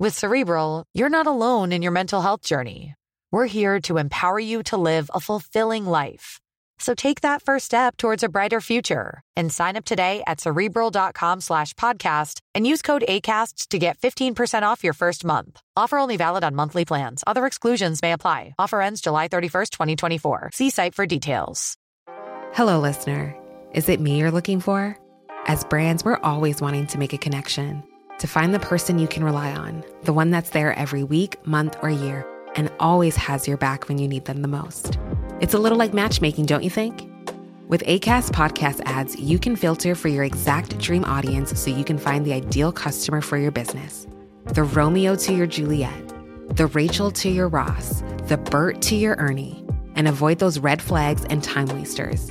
With Cerebral, you're not alone in your mental health journey. We're here to empower you to live a fulfilling life. So take that first step towards a brighter future and sign up today at cerebral.com slash podcast and use code ACAST to get 15% off your first month. Offer only valid on monthly plans. Other exclusions may apply. Offer ends July 31st, 2024. See site for details. Hello, listener. Is it me you're looking for? As brands, we're always wanting to make a connection to find the person you can rely on, the one that's there every week, month, or year, and always has your back when you need them the most. It's a little like matchmaking, don't you think? With ACAST podcast ads, you can filter for your exact dream audience so you can find the ideal customer for your business. The Romeo to your Juliet, the Rachel to your Ross, the Bert to your Ernie, and avoid those red flags and time wasters.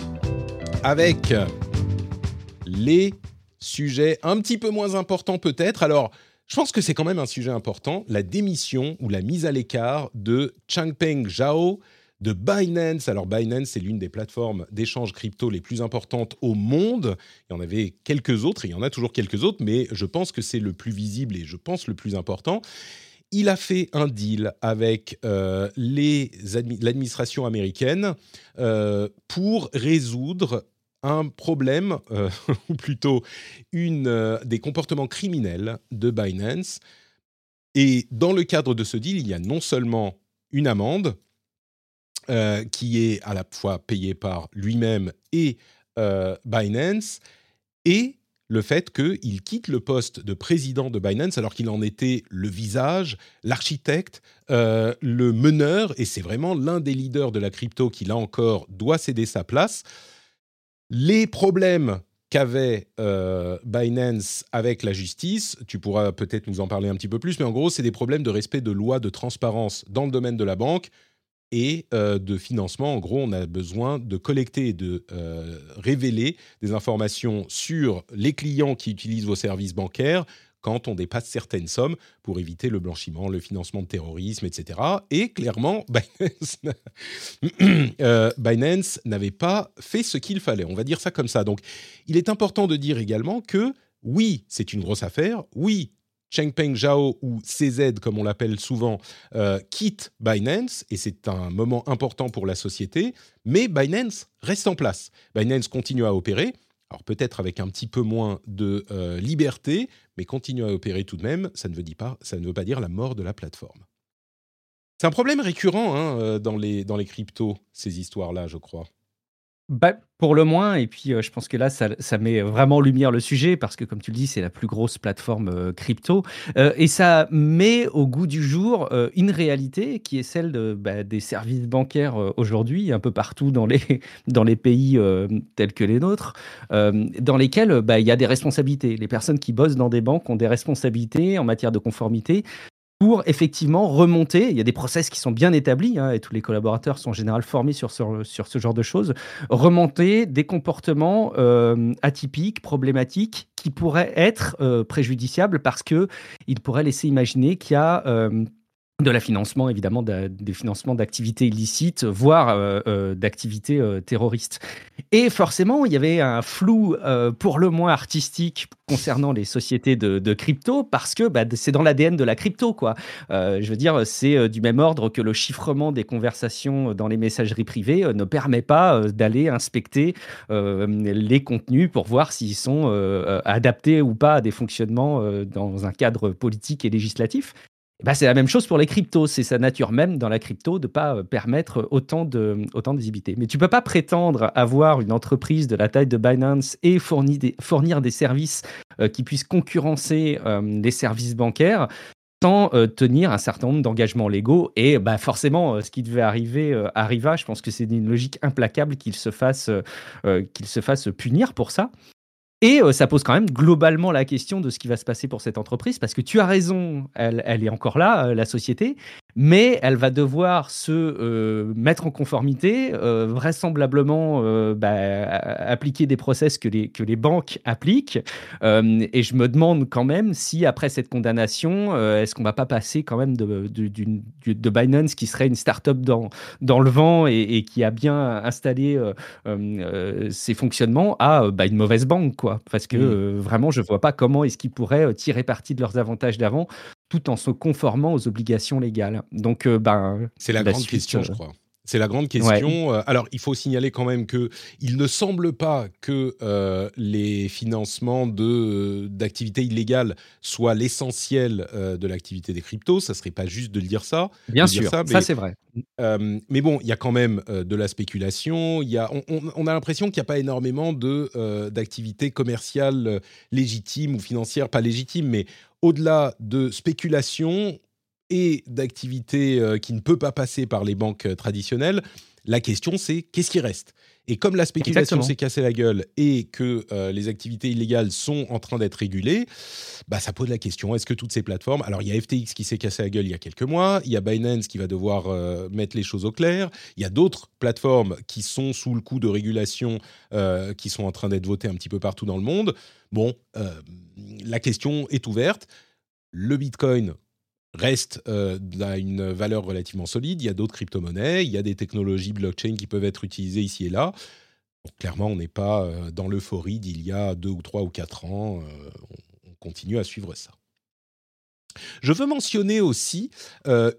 avec les sujets un petit peu moins importants peut-être. Alors, je pense que c'est quand même un sujet important, la démission ou la mise à l'écart de Changpeng Zhao de Binance. Alors Binance, c'est l'une des plateformes d'échange crypto les plus importantes au monde. Il y en avait quelques autres, il y en a toujours quelques autres, mais je pense que c'est le plus visible et je pense le plus important il a fait un deal avec euh, l'administration américaine euh, pour résoudre un problème, euh, ou plutôt une, euh, des comportements criminels de Binance. Et dans le cadre de ce deal, il y a non seulement une amende euh, qui est à la fois payée par lui-même et Binance, et le fait qu'il quitte le poste de président de Binance alors qu'il en était le visage, l'architecte, le meneur, et c'est vraiment l'un des leaders de la crypto qui, là encore, doit céder sa place. Les problèmes qu'avait euh, Binance avec la justice, tu pourras peut-être nous en parler un petit peu plus, mais en gros, c'est des problèmes de respect de loi de transparence dans le domaine de la banque et euh, de financement. En gros, on a besoin de collecter et de euh, révéler des informations sur les clients qui utilisent vos services bancaires quand on dépasse certaines sommes pour éviter le blanchiment, le financement de terrorisme, etc. Et clairement, euh, Binance, n'avait pas fait ce qu'il fallait. On va dire ça comme ça. Donc, il est important de dire également que oui, c'est une grosse affaire. Oui, Chengpeng Zhao ou CZ comme on l'appelle souvent euh, quitte Binance et c'est un moment important pour la société, mais Binance reste en place. Binance continue à opérer, alors peut-être avec un petit peu moins de euh, liberté, mais continue à opérer tout de même. Ça ne veut, pas, dire la mort de la plateforme. C'est un problème récurrent hein, euh, dans, les, dans les cryptos, ces histoires-là, je crois. Bah, pour le moins, et puis euh, je pense que là, ça, met vraiment en lumière le sujet, parce que comme tu le dis, c'est la plus grosse plateforme euh, crypto, euh, et ça met au goût du jour une réalité qui est celle bah, des services bancaires aujourd'hui, un peu partout dans les, dans les pays tels que les nôtres, dans lesquels bah, il y a des responsabilités. Les personnes qui bossent dans des banques ont des responsabilités en matière de conformité, pour effectivement remonter. Il y a des process qui sont bien établis hein, et tous les collaborateurs sont en général formés sur ce, genre de choses. Remonter des comportements euh, atypiques, problématiques qui pourraient être euh, préjudiciables parce que il pourrait laisser imaginer qu'il y a euh, de la financement, évidemment, des financements d'activités illicites, voire euh, euh, d'activités euh, terroristes. Et forcément, il y avait un flou pour le moins artistique concernant les sociétés de, crypto, parce que bah, c'est dans l'ADN de la crypto, quoi. je veux dire, c'est du même ordre que le chiffrement des conversations dans les messageries privées ne permet pas d'aller inspecter les contenus pour voir s'ils sont adaptés ou pas à des fonctionnements dans un cadre politique et législatif. Eh ben, c'est la même chose pour les cryptos. C'est sa nature même dans la crypto de ne pas euh, permettre autant de, autant. Mais tu ne peux pas prétendre avoir une entreprise de la taille de Binance et fournir des, fournir des services euh, qui puissent concurrencer euh, les services bancaires sans tenir un certain nombre d'engagements légaux. Et bah, forcément, ce qui devait arriver arriva. Je pense que c'est une logique implacable se, qu'il se fasse punir pour ça. Et euh, ça pose quand même globalement la question de ce qui va se passer pour cette entreprise, parce que tu as raison, elle, est encore là, euh, la société, mais elle va devoir se euh, mettre en conformité, vraisemblablement bah, appliquer des process que les, que les banques appliquent. et je me demande quand même si après cette condamnation, est-ce qu'on va pas passer quand même de, de, de, Binance, qui serait une start-up dans, dans le vent et, et qui a bien installé ses fonctionnements, à bah, une mauvaise banque, quoi. Parce que euh, vraiment, je ne vois pas comment est-ce qu'ils pourraient euh, tirer parti de leurs avantages d'avant tout en se conformant aux obligations légales. Donc, euh, ben, c'est la, grande question, je crois. C'est la grande question. Alors, il faut signaler quand même que il ne semble pas que les financements de d'activités illégales soient l'essentiel de l'activité des cryptos. Ça serait pas juste de le dire ça. Bien sûr, ça, c'est vrai. mais bon, il y a quand même de la spéculation. Il y a, on, a l'impression qu'il n'y a pas énormément de d'activités commerciales légitimes ou financières pas légitimes, mais au-delà de spéculation, et d'activités euh, qui ne peut pas passer par les banques euh, traditionnelles. La question, c'est qu'est-ce qui reste? Et comme la spéculation s'est cassée la gueule et que euh, les activités illégales sont en train d'être régulées, bah, ça pose la question est-ce que toutes ces plateformes. Alors, il y a FTX qui s'est cassé la gueule il y a quelques mois, il y a Binance qui va devoir mettre les choses au clair, il y a d'autres plateformes qui sont sous le coup de régulation qui sont en train d'être votées un petit peu partout dans le monde. Bon, la question est ouverte. Le Bitcoin reste euh, une valeur relativement solide. Il y a d'autres crypto-monnaies, il y a des technologies blockchain qui peuvent être utilisées ici et là. clairement, on n'est pas euh, dans l'euphorie d'il y a deux ou trois ou quatre ans. Euh, on continue à suivre ça. Je veux mentionner aussi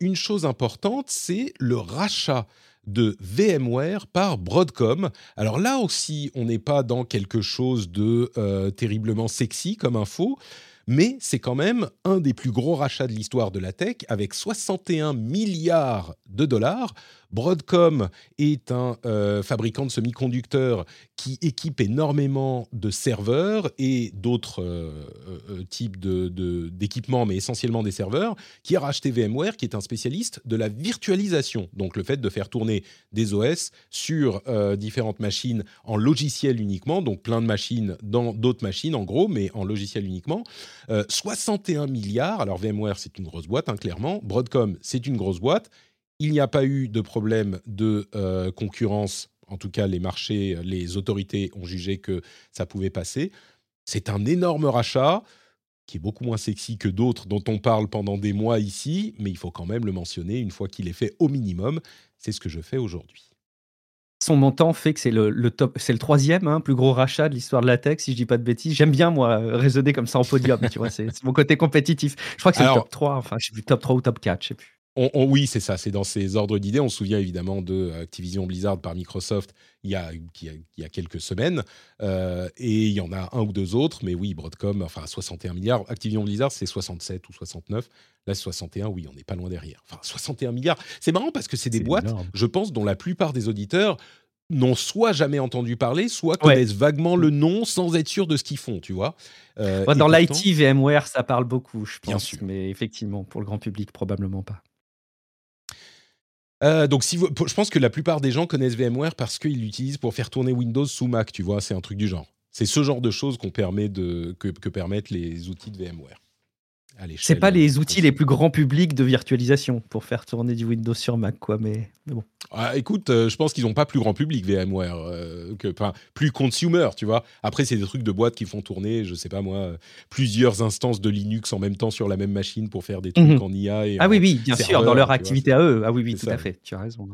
une chose importante, c'est le rachat de VMware par Broadcom. Alors là aussi, on n'est pas dans quelque chose de euh, terriblement sexy comme info, mais c'est quand même un des plus gros rachats de l'histoire de la tech avec 61 milliards de dollars. Broadcom est un euh, fabricant de semi-conducteurs qui équipe énormément de serveurs et d'autres euh, euh, types d'équipements, mais essentiellement des serveurs, qui a racheté VMware, qui est un spécialiste de la virtualisation. Donc le fait de faire tourner des OS sur différentes machines en logiciel uniquement, donc plein de machines dans d'autres machines en gros, mais en logiciel uniquement. 61 milliards, alors VMware c'est une grosse boîte, hein, clairement. Broadcom c'est une grosse boîte il n'y a pas eu de problème de euh, concurrence. En tout cas, les marchés, les autorités ont jugé que ça pouvait passer. C'est un énorme rachat qui est beaucoup moins sexy que d'autres dont on parle pendant des mois ici, mais il faut quand même le mentionner une fois qu'il est fait au minimum. C'est ce que je fais aujourd'hui. Son montant fait que c'est le, top, c'est le troisième hein, plus gros rachat de l'histoire de la tech, si je dis pas de bêtises. J'aime bien moi raisonner comme ça en podium, tu vois, c'est, mon côté compétitif. Je crois que c'est le top 3, enfin je sais plus top 3 ou top 4, je sais plus oui, c'est ça, c'est dans ces ordres d'idées. On se souvient évidemment de Activision Blizzard par Microsoft il y a, il y a, quelques semaines. Euh, et il y en a un ou deux autres, mais oui, Broadcom, enfin 61 milliards. Activision Blizzard, c'est 67 ou 69. Là, 61, oui, on n'est pas loin derrière. Enfin, 61 milliards. C'est marrant parce que c'est des boîtes, je pense, dont la plupart des auditeurs n'ont soit jamais entendu parler, soit connaissent vaguement le nom sans être sûr de ce qu'ils font, tu vois. Euh, dans l'IT, VMware, ça parle beaucoup, je pense. Bien sûr. Mais effectivement, pour le grand public, probablement pas. Euh, donc, si je pense que la plupart des gens connaissent VMware parce qu'ils l'utilisent pour faire tourner Windows sous Mac, tu vois, c'est un truc du genre. C'est ce genre de choses qu'on permet de, que, que permettent les outils de VMware. C'est pas les outils les plus grands publics de virtualisation pour faire tourner du Windows sur Mac, quoi. Mais, bon. Ah, écoute, euh, je pense qu'ils n'ont pas plus grand public VMware, euh, que, plus consumer, tu vois. Après, c'est des trucs de boîte qui font tourner, je sais pas moi, plusieurs instances de Linux en même temps sur la même machine pour faire des trucs mhm. en IA. Et ah oui, oui, bien sûr, dans leur activité à eux. Ah oui, oui, tout à fait. Tu as raison.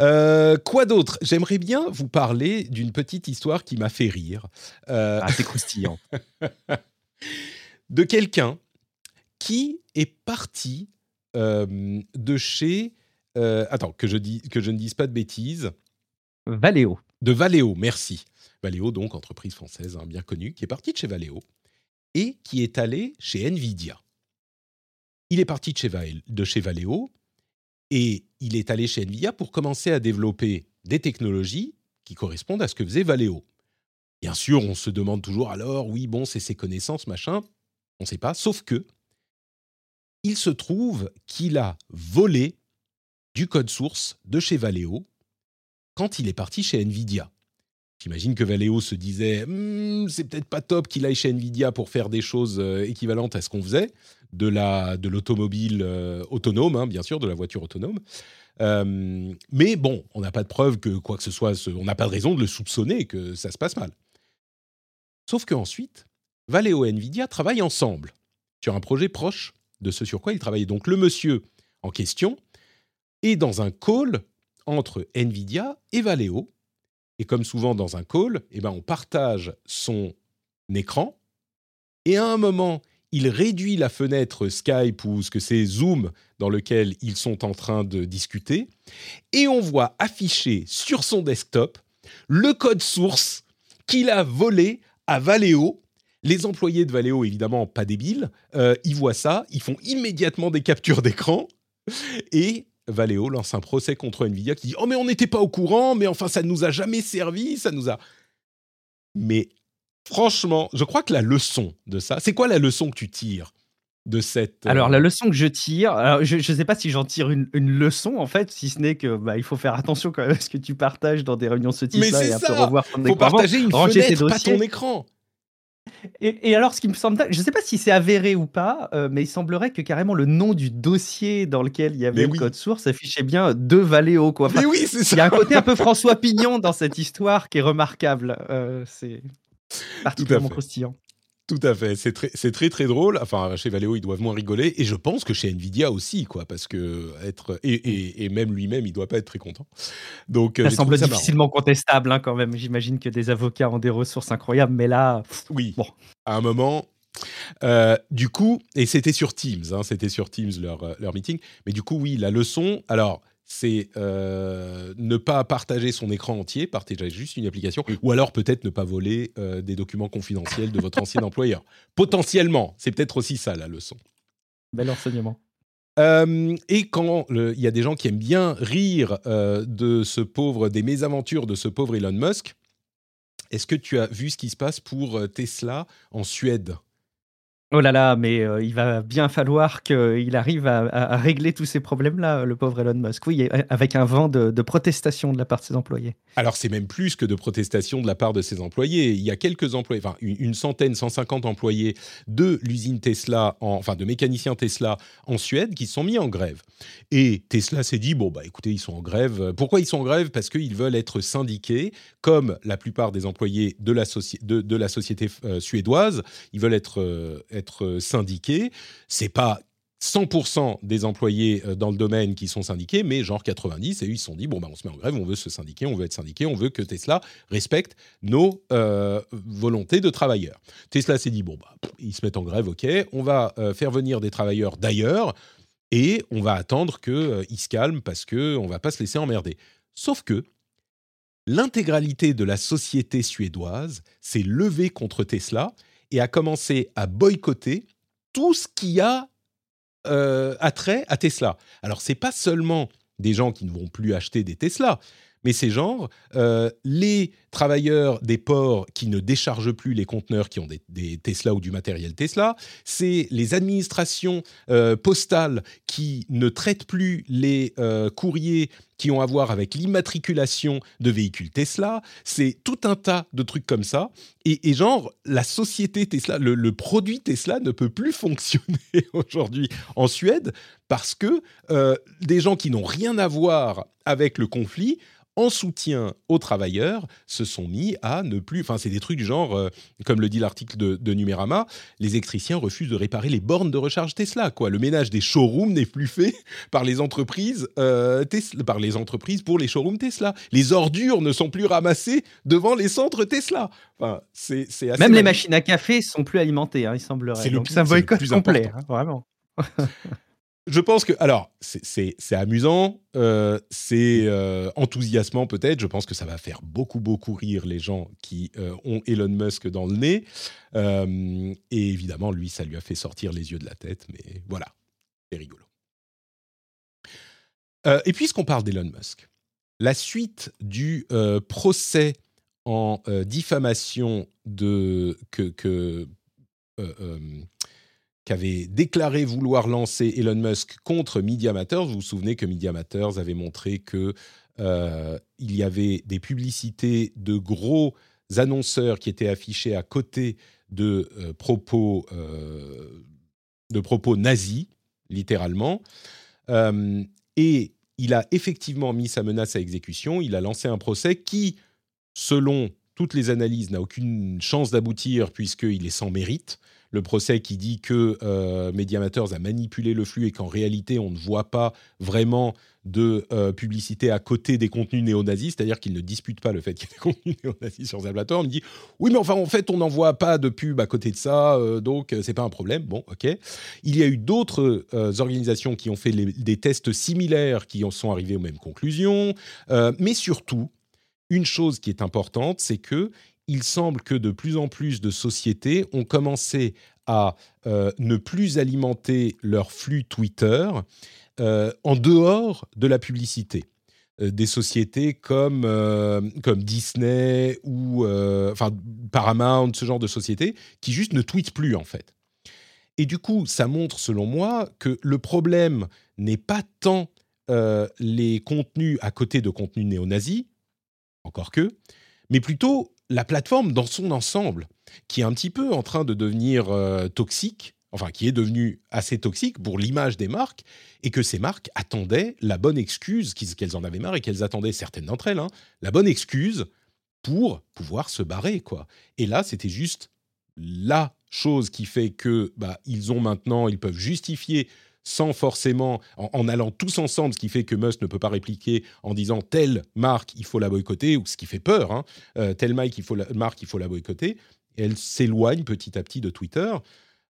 Euh, quoi d'autre? J'aimerais bien vous parler d'une petite histoire qui m'a fait rire. Ah, c'est croustillant. de quelqu'un qui est parti euh, de chez... Euh, attends, que je, dis, que je ne dise pas de bêtises. Valeo. De Valeo, merci. Valeo, donc entreprise française hein, bien connue, qui est parti de chez Valeo et qui est allé chez Nvidia. Il est parti de chez, de chez Valeo et il est allé chez Nvidia pour commencer à développer des technologies qui correspondent à ce que faisait Valeo. Bien sûr, on se demande toujours alors, oui, bon, c'est ses connaissances, machin. On ne sait pas, sauf que il se trouve qu'il a volé du code source de chez Valeo quand il est parti chez Nvidia. J'imagine que Valeo se disait hmm, c'est peut-être pas top qu'il aille chez Nvidia pour faire des choses euh, équivalentes à ce qu'on faisait, de la de l'automobile euh, autonome, hein, bien sûr, de la voiture autonome. Euh, mais bon, on n'a pas de preuve que quoi que ce soit, on n'a pas de raison de le soupçonner que ça se passe mal. Sauf qu'ensuite, Valeo et Nvidia travaillent ensemble sur un projet proche de ce sur quoi ils travaillaient. Donc le monsieur en question est dans un call entre Nvidia et Valeo. Et comme souvent dans un call, eh ben on partage son écran. Et à un moment, il réduit la fenêtre Skype ou ce que c'est Zoom dans lequel ils sont en train de discuter. Et on voit afficher sur son desktop le code source qu'il a volé à Valeo les employés de Valeo, évidemment, pas débiles, euh, ils voient ça, ils font immédiatement des captures d'écran et Valeo lance un procès contre Nvidia qui dit Oh, mais on n'était pas au courant, mais enfin, ça ne nous a jamais servi, ça nous a. Mais franchement, je crois que la leçon de ça, c'est quoi la leçon que tu tires de cette. Euh, alors, la leçon que je tire, je ne sais pas si j'en tire une, leçon, en fait, si ce n'est que bah, il faut faire attention quand même à ce que tu partages dans des réunions de ce type-là et un peu revoir ton faut partager une fenêtre, pas ton écran. Et, alors, ce qui me semble, je ne sais pas si c'est avéré ou pas, euh, mais il semblerait que carrément le nom du dossier dans lequel il y avait le code source affichait bien De Valéo. Quoi. mais oui, c'est ça. Il y a un côté un peu François Pignon dans cette histoire qui est remarquable. Euh, c'est particulièrement croustillant. Tout à fait, c'est très, très très drôle. Enfin, chez Valeo, ils doivent moins rigoler, et je pense que chez Nvidia aussi, quoi, parce que être et, et, même lui-même, il doit pas être très content. Donc, ça semble difficilement contestable, hein, quand même. J'imagine que des avocats ont des ressources incroyables, mais là, oui. Bon. À un moment, euh, du coup, et c'était sur Teams, hein, c'était sur Teams leur, leur meeting. Mais du coup, oui, la leçon. Alors, c'est euh, ne pas partager son écran entier, partager juste une application, ou alors peut-être ne pas voler euh, des documents confidentiels de votre ancien employeur. Potentiellement, c'est peut-être aussi ça la leçon. Bel enseignement. Euh, et quand il y a des gens qui aiment bien rire euh, de ce pauvre, des mésaventures de ce pauvre Elon Musk, est-ce que tu as vu ce qui se passe pour Tesla en Suède? Oh là là, mais euh, il va bien falloir qu'il arrive à, régler tous ces problèmes-là, le pauvre Elon Musk. Oui, avec un vent de, protestation de la part de ses employés. Alors c'est même plus que de protestation de la part de ses employés. Il y a quelques employés, enfin une, une centaine, 150 employés de l'usine Tesla, en- enfin de mécaniciens Tesla en Suède qui sont mis en grève. Et Tesla s'est dit bon bah écoutez ils sont en grève. Pourquoi ils sont en grève? Parce qu'ils veulent être syndiqués, comme la plupart des employés de la société euh, suédoise. Ils veulent être euh, être syndiqués. C'est pas 100% des employés euh, dans le domaine qui sont syndiqués, mais genre 90, et eux, ils se sont dit, bon, bah, on se met en grève, on veut se syndiquer, on veut être syndiqué, on veut que Tesla respecte nos euh, volontés de travailleurs. Tesla s'est dit, bon, bah, ils se mettent en grève, ok, on va euh, faire venir des travailleurs d'ailleurs, et on va attendre qu'ils se calment parce qu'on ne va pas se laisser emmerder. Sauf que l'intégralité de la société suédoise s'est levée contre Tesla et a commencé à boycotter tout ce qui a euh, attrait à Tesla. Alors, c'est pas seulement des gens qui ne vont plus acheter des Tesla, mais c'est genre euh, les travailleurs des ports qui ne déchargent plus les conteneurs qui ont des, Tesla ou du matériel Tesla, c'est les administrations euh, postales qui ne traitent plus les euh, courriers qui ont à voir avec l'immatriculation de véhicules Tesla, c'est tout un tas de trucs comme ça. Et, genre, la société Tesla, le, produit Tesla ne peut plus fonctionner aujourd'hui en Suède parce que des gens qui n'ont rien à voir avec le conflit en soutien aux travailleurs, se sont mis à ne plus. Enfin, c'est des trucs du genre, euh, comme le dit l'article de, de Numérama, les électriciens refusent de réparer les bornes de recharge Tesla. Quoi, le ménage des showrooms n'est plus fait par les entreprises euh, Tesla, par les entreprises pour les showrooms Tesla. Les ordures ne sont plus ramassées devant les centres Tesla. Enfin, c'est c'est assez. Même les machines à café sont plus alimentées, hein, il semblerait. C'est le Donc boycott plus complet, hein, vraiment. Je pense que, alors, c'est- amusant, euh, c'est euh, enthousiasmant peut-être. Je pense que ça va faire beaucoup, beaucoup rire les gens qui euh, ont Elon Musk dans le nez. Et évidemment, lui, ça lui a fait sortir les yeux de la tête, mais voilà, c'est rigolo. Et puisqu'on parle d'Elon Musk, la suite du procès en diffamation de que, qu'avait déclaré vouloir lancer Elon Musk contre Media Matters. Vous vous souvenez que Media Matters avait montré que euh, il y avait des publicités de gros annonceurs qui étaient affichés à côté de euh, propos euh, de propos nazis, littéralement. Et il a effectivement mis sa menace à exécution. Il a lancé un procès qui, selon toutes les analyses, n'a aucune chance d'aboutir puisqu'il est sans mérite. Le procès qui dit que euh, a manipulé le flux et qu'en réalité, on ne voit pas vraiment de euh, publicité à côté des contenus néo-nazis, c'est-à-dire qu'il ne dispute pas le fait qu'il y ait des contenus néo-nazis sur sa plateforme. Il dit oui, mais enfin, en fait, on n'en voit pas de pub à côté de ça, euh, donc euh, c'est pas un problème. Bon, ok. Il y a eu d'autres euh, organisations qui ont fait des tests similaires qui en sont arrivés aux mêmes conclusions, mais surtout, une chose qui est importante, c'est que il semble que de plus en plus de sociétés ont commencé à euh, ne plus alimenter leur flux Twitter euh, en dehors de la publicité. Euh, des sociétés comme, comme Disney ou Paramount, ce genre de sociétés, qui juste ne tweetent plus en fait. Et du coup, ça montre, selon moi, que le problème n'est pas tant les contenus à côté de contenus néo-nazis, encore que, mais plutôt la plateforme dans son ensemble, qui est un petit peu en train de devenir euh, toxique, enfin qui est devenue assez toxique pour l'image des marques, et que ces marques attendaient la bonne excuse, qu'elles en avaient marre et qu'elles attendaient, certaines d'entre elles, hein, la bonne excuse pour pouvoir se barrer. quoi. Et là, c'était juste la chose qui fait que bah, ils ont maintenant, ils peuvent justifier sans forcément, en, allant tous ensemble, ce qui fait que Musk ne peut pas répliquer en disant telle marque, il faut la boycotter, ou ce qui fait peur, hein, euh, telle marque il, faut la, boycotter. Et elle s'éloigne petit à petit de Twitter.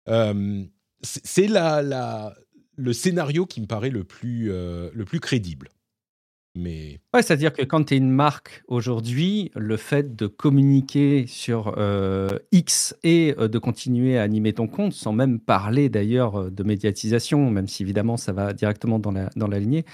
Euh, c'est la, le scénario qui me paraît le plus, euh, le plus crédible. Mais Ouais, c'est-à-dire que quand tu es une marque aujourd'hui, le fait de communiquer sur euh, X et euh, de continuer à animer ton compte, sans même parler d'ailleurs euh, de médiatisation, même si évidemment ça va directement dans la, dans la lignée,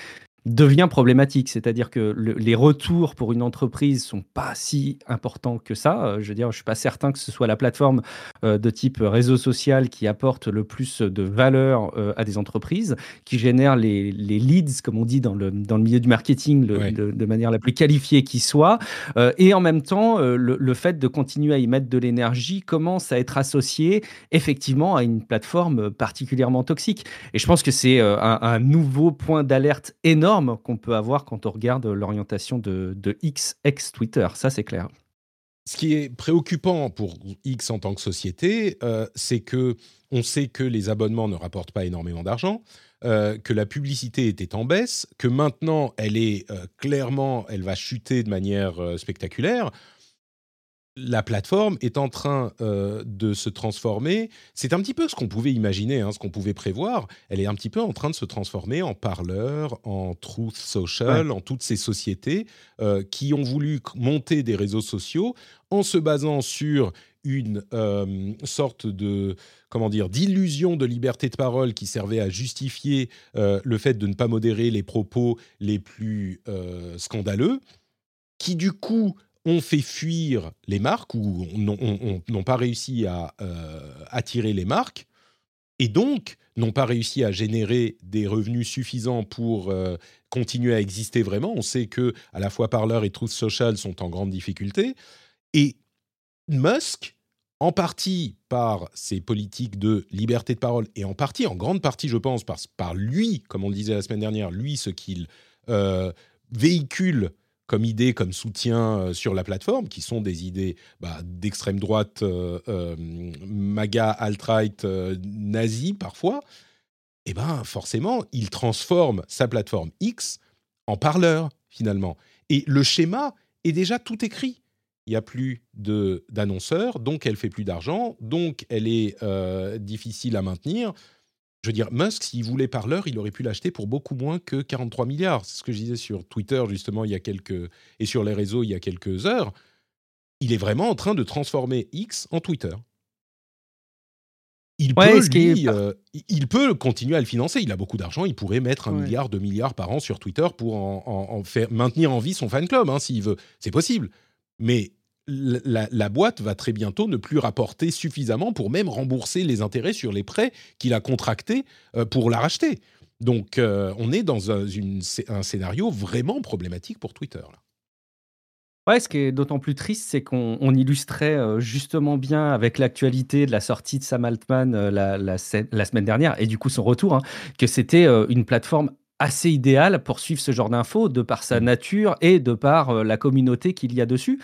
devient problématique. C'est-à-dire que le- les retours pour une entreprise sont pas si importants que ça. Euh, je veux dire, je suis pas certain que ce soit la plateforme euh, de type réseau social qui apporte le plus de valeur euh, à des entreprises, qui génère les, les leads, comme on dit dans le, dans le milieu du marketing, le- de, de manière la plus qualifiée qui soit. Euh, et en même temps, le, le fait de continuer à y mettre de l'énergie commence à être associé effectivement à une plateforme particulièrement toxique. Et je pense que c'est un, un nouveau point d'alerte énorme qu'on peut avoir quand on regarde l'orientation de, de X ex Twitter. Ça, c'est clair. ce qui est préoccupant pour X en tant que société, euh, c'est que on sait que les abonnements ne rapportent pas énormément d'argent, euh, que la publicité était en baisse, que maintenant elle est euh, clairement, elle va chuter de manière spectaculaire. La plateforme est en train euh, de se transformer. C'est un petit peu ce qu'on pouvait imaginer, hein, ce qu'on pouvait prévoir. Elle est un petit peu en train de se transformer en parleur, en truth social, en toutes ces sociétés euh, qui ont voulu monter des réseaux sociaux en se basant sur une euh, sorte de comment dire d'illusion de liberté de parole qui servait à justifier le fait de ne pas modérer les propos les plus scandaleux, qui du coup ont fait fuir les marques ou n'ont ont- ont- n'ont pas réussi à euh, attirer les marques et donc n'ont pas réussi à générer des revenus suffisants pour euh, continuer à exister vraiment. On sait que à la fois Parler et Truth Social sont en grande difficulté et Musk, en partie par ses politiques de liberté de parole et en partie, en grande partie, je pense, par, par lui, comme on le disait la semaine dernière, lui, ce qu'il euh, véhicule comme idée, comme soutien euh, sur la plateforme, qui sont des idées bah, d'extrême droite, euh, euh, MAGA, alt-right, nazi parfois, eh ben forcément, il transforme sa plateforme X en parleur finalement. Et le schéma est déjà tout écrit. Il n'y a plus d'annonceurs, donc elle fait plus d'argent, donc elle est difficile à maintenir. Je veux dire, Musk, s'il voulait parleur, il aurait pu l'acheter pour beaucoup moins que 43 milliards. C'est ce que je disais sur Twitter, justement, il y a quelques... et sur les réseaux, il y a quelques heures. Il est vraiment en train de transformer X en Twitter. Il, Ouais, peut, lui, par- euh, il- il peut continuer à le financer. Il a beaucoup d'argent. Il pourrait mettre un Ouais. milliard, deux milliards par an sur Twitter pour en, en- en faire, maintenir en vie son fan club, hein, s'il veut. C'est possible. Mais la, la- boîte va très bientôt ne plus rapporter suffisamment pour même rembourser les intérêts sur les prêts qu'il a contractés euh, pour la racheter. Donc, euh, on est dans un, une- un scénario vraiment problématique pour Twitter. Là. Ouais, ce qui est d'autant plus triste, c'est qu'on on illustrait euh, justement bien avec l'actualité de la sortie de Sam Altman la, la se- la semaine dernière et du coup son retour, hein, que c'était une plateforme assez idéale pour suivre ce genre d'infos de par sa nature et de par la communauté qu'il y a dessus.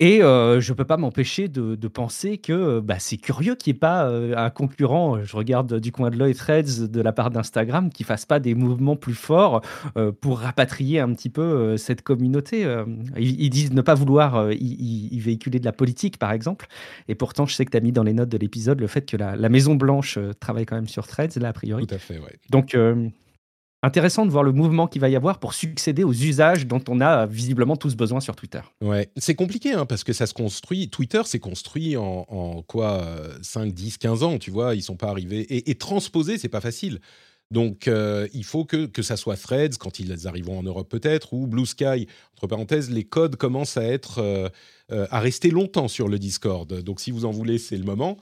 Et euh, je peux pas m'empêcher de, de penser que euh, bah, c'est curieux qu'il n'y ait pas euh, un concurrent, je regarde du coin de l'œil Threads de la part d'Instagram, qui fasse pas des mouvements plus forts euh, pour rapatrier un petit peu cette communauté. Ils, ils disent ne pas vouloir y, véhiculer de la politique, par exemple. Et pourtant, je sais que tu as mis dans les notes de l'épisode le fait que la, la Maison-Blanche travaille quand même sur Threads, là, a priori. Tout à fait, ouais. Donc, intéressant de voir le mouvement qu'il va y avoir pour succéder aux usages dont on a visiblement tous besoin sur Twitter. Ouais, c'est compliqué hein, parce que ça se construit. Twitter s'est construit en, quoi euh, 5, 10, 15 ans, tu vois. Ils sont pas arrivés. Et, et transposer, c'est pas facile. Donc, euh, il faut que, que ça soit Threads, quand ils arriveront en Europe peut-être, ou Blue Sky. Entre parenthèses, les codes commencent à être euh, euh, à rester longtemps sur le Discord. Donc, si vous en voulez, c'est le moment.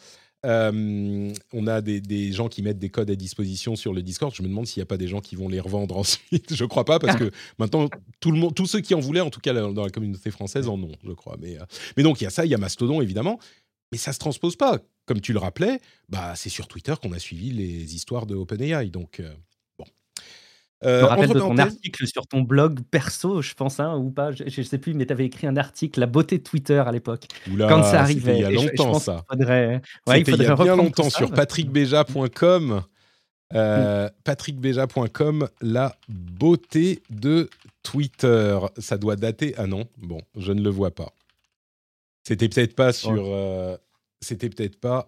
Euh, on a des, gens qui mettent des codes à disposition sur le Discord. Je me demande s'il n'y a pas des gens qui vont les revendre ensuite. Je crois pas parce que maintenant tout le monde, tous ceux qui en voulaient, en tout cas dans la communauté française, en ont, je crois. Mais, euh, mais donc il y a ça, il y a Mastodon évidemment, mais ça se transpose pas. Comme tu le rappelais, bah c'est sur Twitter qu'on a suivi les histoires de OpenAI. Donc euh, bon. Je Euh, me rappelle de ton article sur ton blog perso, je pense, hein, ou pas, je, je sais plus, mais tu avais écrit un article, La beauté de Twitter à l'époque, quand ça arrivait. Il y a Et je- je longtemps ça. faudrait, ouais, il y a bien longtemps ça. sur patrickbeja.com. Mm. Euh, patrickbeja.com, la beauté de Twitter. Ça doit dater. Ah non, bon, je ne le vois pas. C'était peut-être pas sur. euh, C'était peut-être pas.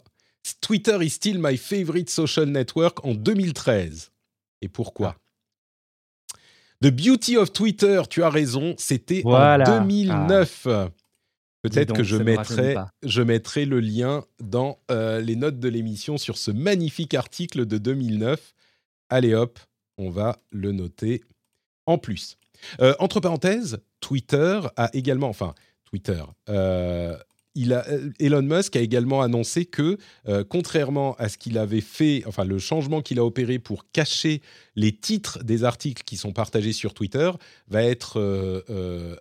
Twitter is still my favorite social network en 2013. Et pourquoi? The Beauty of Twitter, tu as raison, c'était Voilà. en 2009. Peut-être Dis que mettrai, je mettrai le lien dans euh, les notes de l'émission sur ce magnifique article de 2009. Allez hop, on va le noter en plus. Euh, entre parenthèses, Twitter a également, enfin Twitter, euh, il a, euh, Elon Musk a également annoncé que, euh, contrairement à ce qu'il avait fait, enfin le changement qu'il a opéré pour cacher les titres des articles qui sont partagés sur Twitter, va être, euh,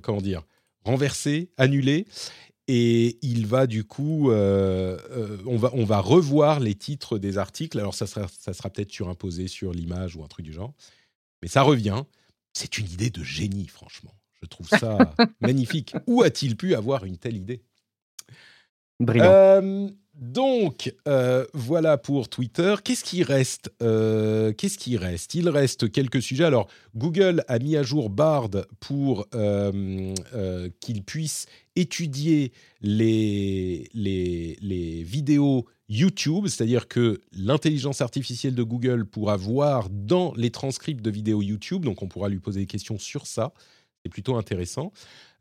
comment dire, renversé, annulé. Et il va du coup, on, va, on va revoir les titres des articles. Alors ça sera, ça sera peut-être surimposé sur l'image ou un truc du genre. Mais ça revient. C'est une idée de génie, franchement. Je trouve ça magnifique. Où a-t-il pu avoir une telle idée? Euh, donc, euh, voilà pour Twitter. Qu'est-ce qui reste Euh, Qu'est-ce qui reste? Il reste quelques sujets. Alors, Google a mis à jour Bard pour qu'il puisse étudier les, les vidéos YouTube, c'est-à-dire que l'intelligence artificielle de Google pourra voir dans les transcripts de vidéos YouTube, donc on pourra lui poser des questions sur ça. C'est plutôt intéressant.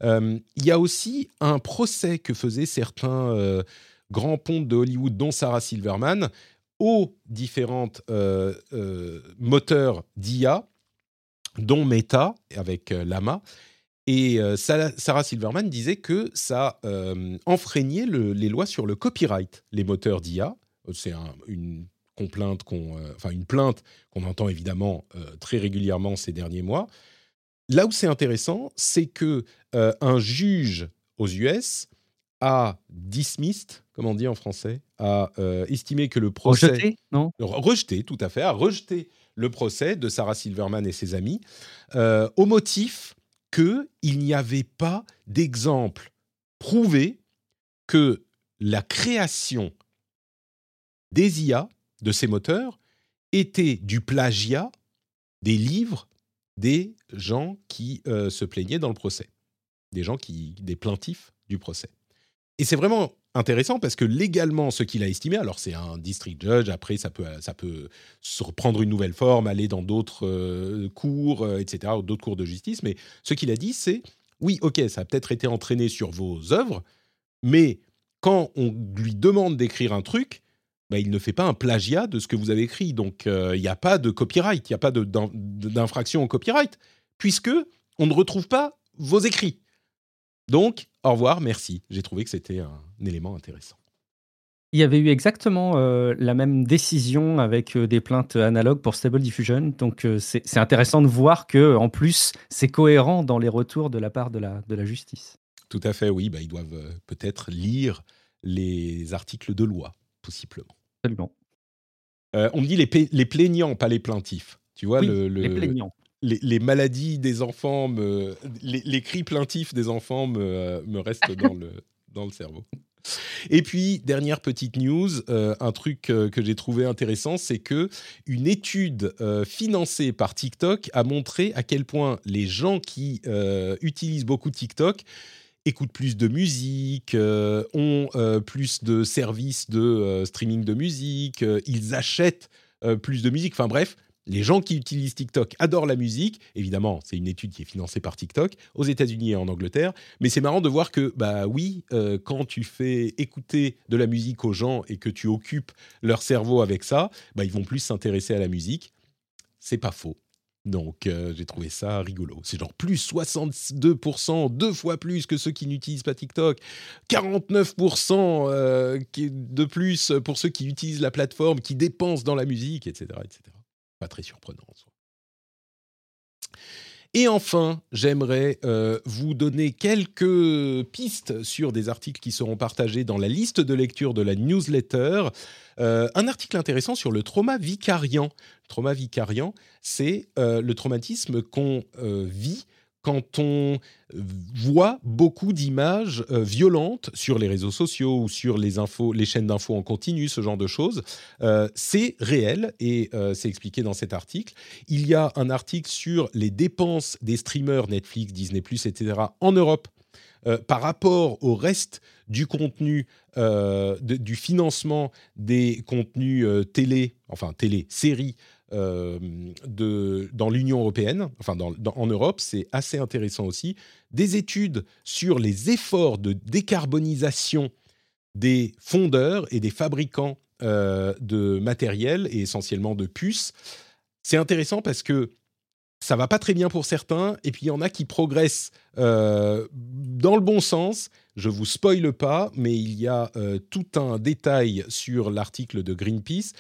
Euh, Il y a aussi un procès que faisaient certains euh, grands pontes de Hollywood, dont Sarah Silverman, aux différentes euh, euh, moteurs d'IA, dont Meta avec Lama. Et Sarah Silverman disait que ça enfreignait le- les lois sur le copyright, les moteurs d'IA. C'est un- une complainte qu'on, enfin une plainte qu'on entend évidemment très régulièrement ces derniers mois. Là où c'est intéressant, c'est que euh, un juge aux US a dismissed, comment on dit en français, a euh, estimé que le procès Rejeté Non? Re- rejeté, tout à fait, a rejeté le procès de Sarah Silverman et ses amis euh, au motif qu'il n'y avait pas d'exemple prouvé que la création des IA, de ces moteurs, était du plagiat des livres des gens qui euh, se plaignaient dans le procès, des gens qui, des plaintifs du procès. Et c'est vraiment intéressant parce que légalement, ce qu'il a estimé, alors c'est un district judge, après ça peut, ça peut reprendre une nouvelle forme, aller dans d'autres euh, cours, euh, etc., d'autres cours de justice, mais ce qu'il a dit, c'est oui, ok, ça a peut-être été entraîné sur vos œuvres, mais quand on lui demande d'écrire un truc, bah, il ne fait pas un plagiat de ce que vous avez écrit. Donc, euh, il n'y a pas de copyright, il n'y a pas d'infraction au copyright, puisque on ne retrouve pas vos écrits. Donc, au revoir, merci. J'ai trouvé que c'était un, élément intéressant. Il y avait eu exactement euh, la même décision avec euh, des plaintes analogues pour Stable Diffusion. Donc euh, c'est intéressant de voir que en plus c'est cohérent dans les retours de la part de la, de la justice. Tout à fait, oui, bah, ils doivent peut-être lire les articles de loi, Absolument. Euh, on me dit les, plaignants, pas les plaintifs. Tu vois, Oui, le, le- Les plaignants. les, les maladies des enfants, me, les, les cris plaintifs des enfants me, euh, me restent dans le, dans le cerveau. Et puis, dernière petite news, euh, un truc euh, que j'ai trouvé intéressant, c'est que une étude euh, financée par TikTok a montré à quel point les gens qui utilisent beaucoup TikTok écoutent plus de musique, euh, ont euh, plus de services de euh, streaming de musique, ils achètent plus de musique. Enfin bref, les gens qui utilisent TikTok adorent la musique. Évidemment, c'est une étude qui est financée par TikTok aux États-Unis et en Angleterre. Mais c'est marrant de voir que, bah oui, quand tu fais écouter de la musique aux gens et que tu occupes leur cerveau avec ça, bah, ils vont plus s'intéresser à la musique. C'est pas faux. Donc, euh, j'ai trouvé ça rigolo. C'est genre plus 62%, deux fois plus que ceux qui n'utilisent pas TikTok. 49% euh, de plus pour ceux qui utilisent la plateforme, qui dépensent dans la musique, etc. etc. Pas très surprenant en soi. Et enfin, j'aimerais euh, vous donner quelques pistes sur des articles qui seront partagés dans la liste de lecture de la newsletter. Euh, un article intéressant sur le trauma vicariant. Le trauma vicariant, c'est euh, le traumatisme qu'on vit quand on voit beaucoup d'images euh, violentes sur les réseaux sociaux ou sur les infos, les chaînes d'infos en continu, ce genre de choses. Euh, c'est réel et euh, c'est expliqué dans cet article. Il y a un article sur les dépenses des streamers Netflix, Disney+, etc. en Europe par rapport au reste du contenu, du financement des contenus télé, enfin télé, séries de, dans l'Union européenne, enfin en Europe, c'est assez intéressant aussi. Des études sur les efforts de décarbonisation des fondeurs et des fabricants euh, de matériel et essentiellement de puces. C'est intéressant parce que ça va pas très bien pour certains, et puis il y en a qui progressent euh, dans le bon sens. Je vous spoile pas, mais il y a euh, tout un détail sur l'article de Greenpeace.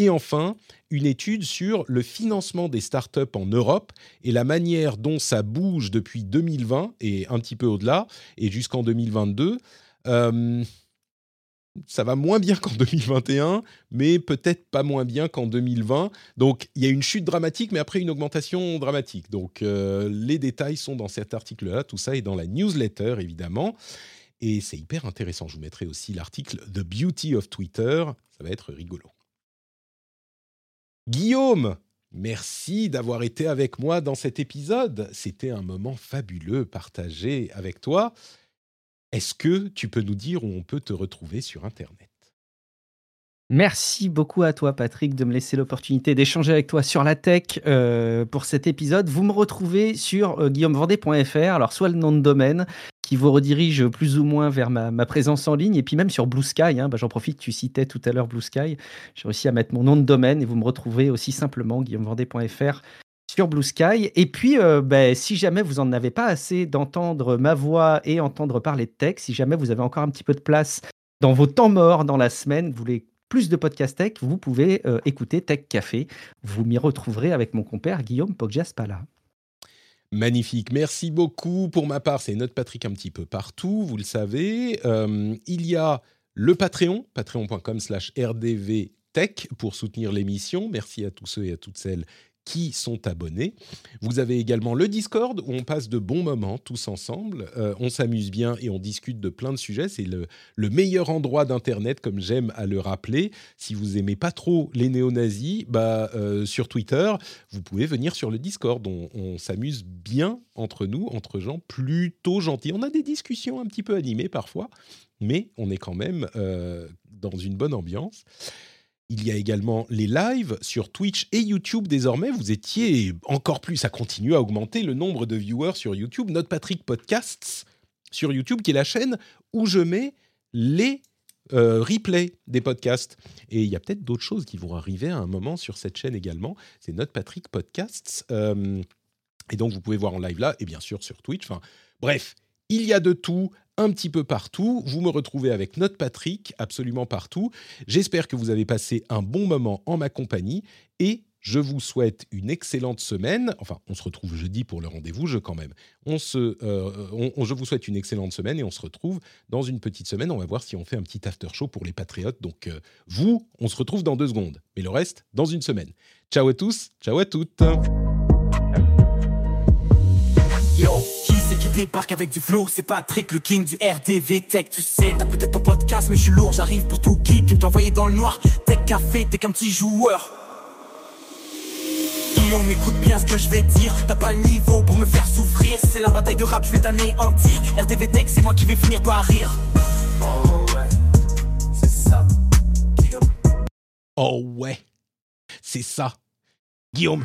Et enfin, une étude sur le financement des startups en Europe et la manière dont ça bouge depuis 2020 et un petit peu au-delà, et jusqu'en 2022. Euh, ça va moins bien qu'en 2021, mais peut-être pas moins bien qu'en 2020. Donc il y a une chute dramatique, mais après une augmentation dramatique. Donc euh, les détails sont dans cet article-là, tout ça est dans la newsletter évidemment. Et c'est hyper intéressant. Je vous mettrai aussi l'article The Beauty of Twitter. Ça va être rigolo. Guillaume, merci d'avoir été avec moi dans cet épisode. C'était un moment fabuleux partagé avec toi. Est-ce que tu peux nous dire où on peut te retrouver sur Internet? Merci beaucoup à toi, Patrick, de me laisser l'opportunité d'échanger avec toi sur la tech euh, pour cet épisode. Vous me retrouvez sur euh, guillaumevendée.fr, alors soit le nom de domaine qui vous redirige plus ou moins vers ma, présence en ligne, et puis même sur Blue Sky. hein, bah, J'en profite, tu citais tout à l'heure Blue Sky. J'ai réussi à mettre mon nom de domaine et vous me retrouvez aussi simplement guillaumevendée.fr sur Blue Sky. Et puis, euh, ben, si jamais vous en avez pas assez d'entendre ma voix et entendre parler de tech, si jamais vous avez encore un petit peu de place dans vos temps morts dans la semaine, vous voulez plus de podcast tech, vous pouvez euh, écouter Tech Café. Vous m'y retrouverez avec mon compère Guillaume Poggiaspala. Magnifique, merci beaucoup. Pour ma part, c'est notre Patrick un petit peu partout, vous le savez. Euh, il y a le Patreon, patreon.com slash rdvtech pour soutenir l'émission. Merci à tous ceux et à toutes celles qui sont abonnés. Vous avez également le Discord où on passe de bons moments tous ensemble. Euh, on s'amuse bien et on discute de plein de sujets. C'est le, le meilleur endroit d'Internet, comme j'aime à le rappeler. Si vous aimez pas trop les néo-nazis, bah, euh, sur Twitter, vous pouvez venir sur le Discord. On, on s'amuse bien entre nous, entre gens plutôt gentils. On a des discussions un petit peu animées parfois, mais on est quand même euh, dans une bonne ambiance. Il y a également les lives sur Twitch et YouTube désormais. Vous étiez encore plus, ça continue à augmenter le nombre de viewers sur YouTube. Notre Patrick Podcasts sur YouTube, qui est la chaîne où je mets les euh, replays des podcasts. Et il y a peut-être d'autres choses qui vont arriver à un moment sur cette chaîne également. C'est Notre Patrick Podcasts. Euh, et donc, vous pouvez voir en live là, et bien sûr sur Twitch. Bref, il y a de tout un petit peu partout. Vous me retrouvez avec notre Patrick absolument partout. J'espère que vous avez passé un bon moment en ma compagnie et je vous souhaite une excellente semaine. Enfin, on se retrouve jeudi pour le rendez-vous, je quand même. On se, euh, on- je vous souhaite une excellente semaine et on se retrouve dans une petite semaine. On va voir si on fait un petit after show pour les patriotes. Donc, euh, vous, on se retrouve dans deux secondes. Mais le reste, dans une semaine. Ciao à tous, ciao à toutes. Débarque avec du flow C'est Patrick, le king du RDV Tech. Tu sais, t'as peut-être pas podcast, mais je suis lourd. J'arrive pour tout tu t'envoyer dans le noir. Tech café, t'es qu'un petit joueur. Guillaume, écoute bien ce que je vais dire. T'as pas le niveau pour me faire souffrir. C'est la bataille de rap, je vais t'anéantir. RDV Tech, c'est moi qui vais finir par rire. Oh ouais, c'est ça. Oh ouais, c'est ça. Guillaume.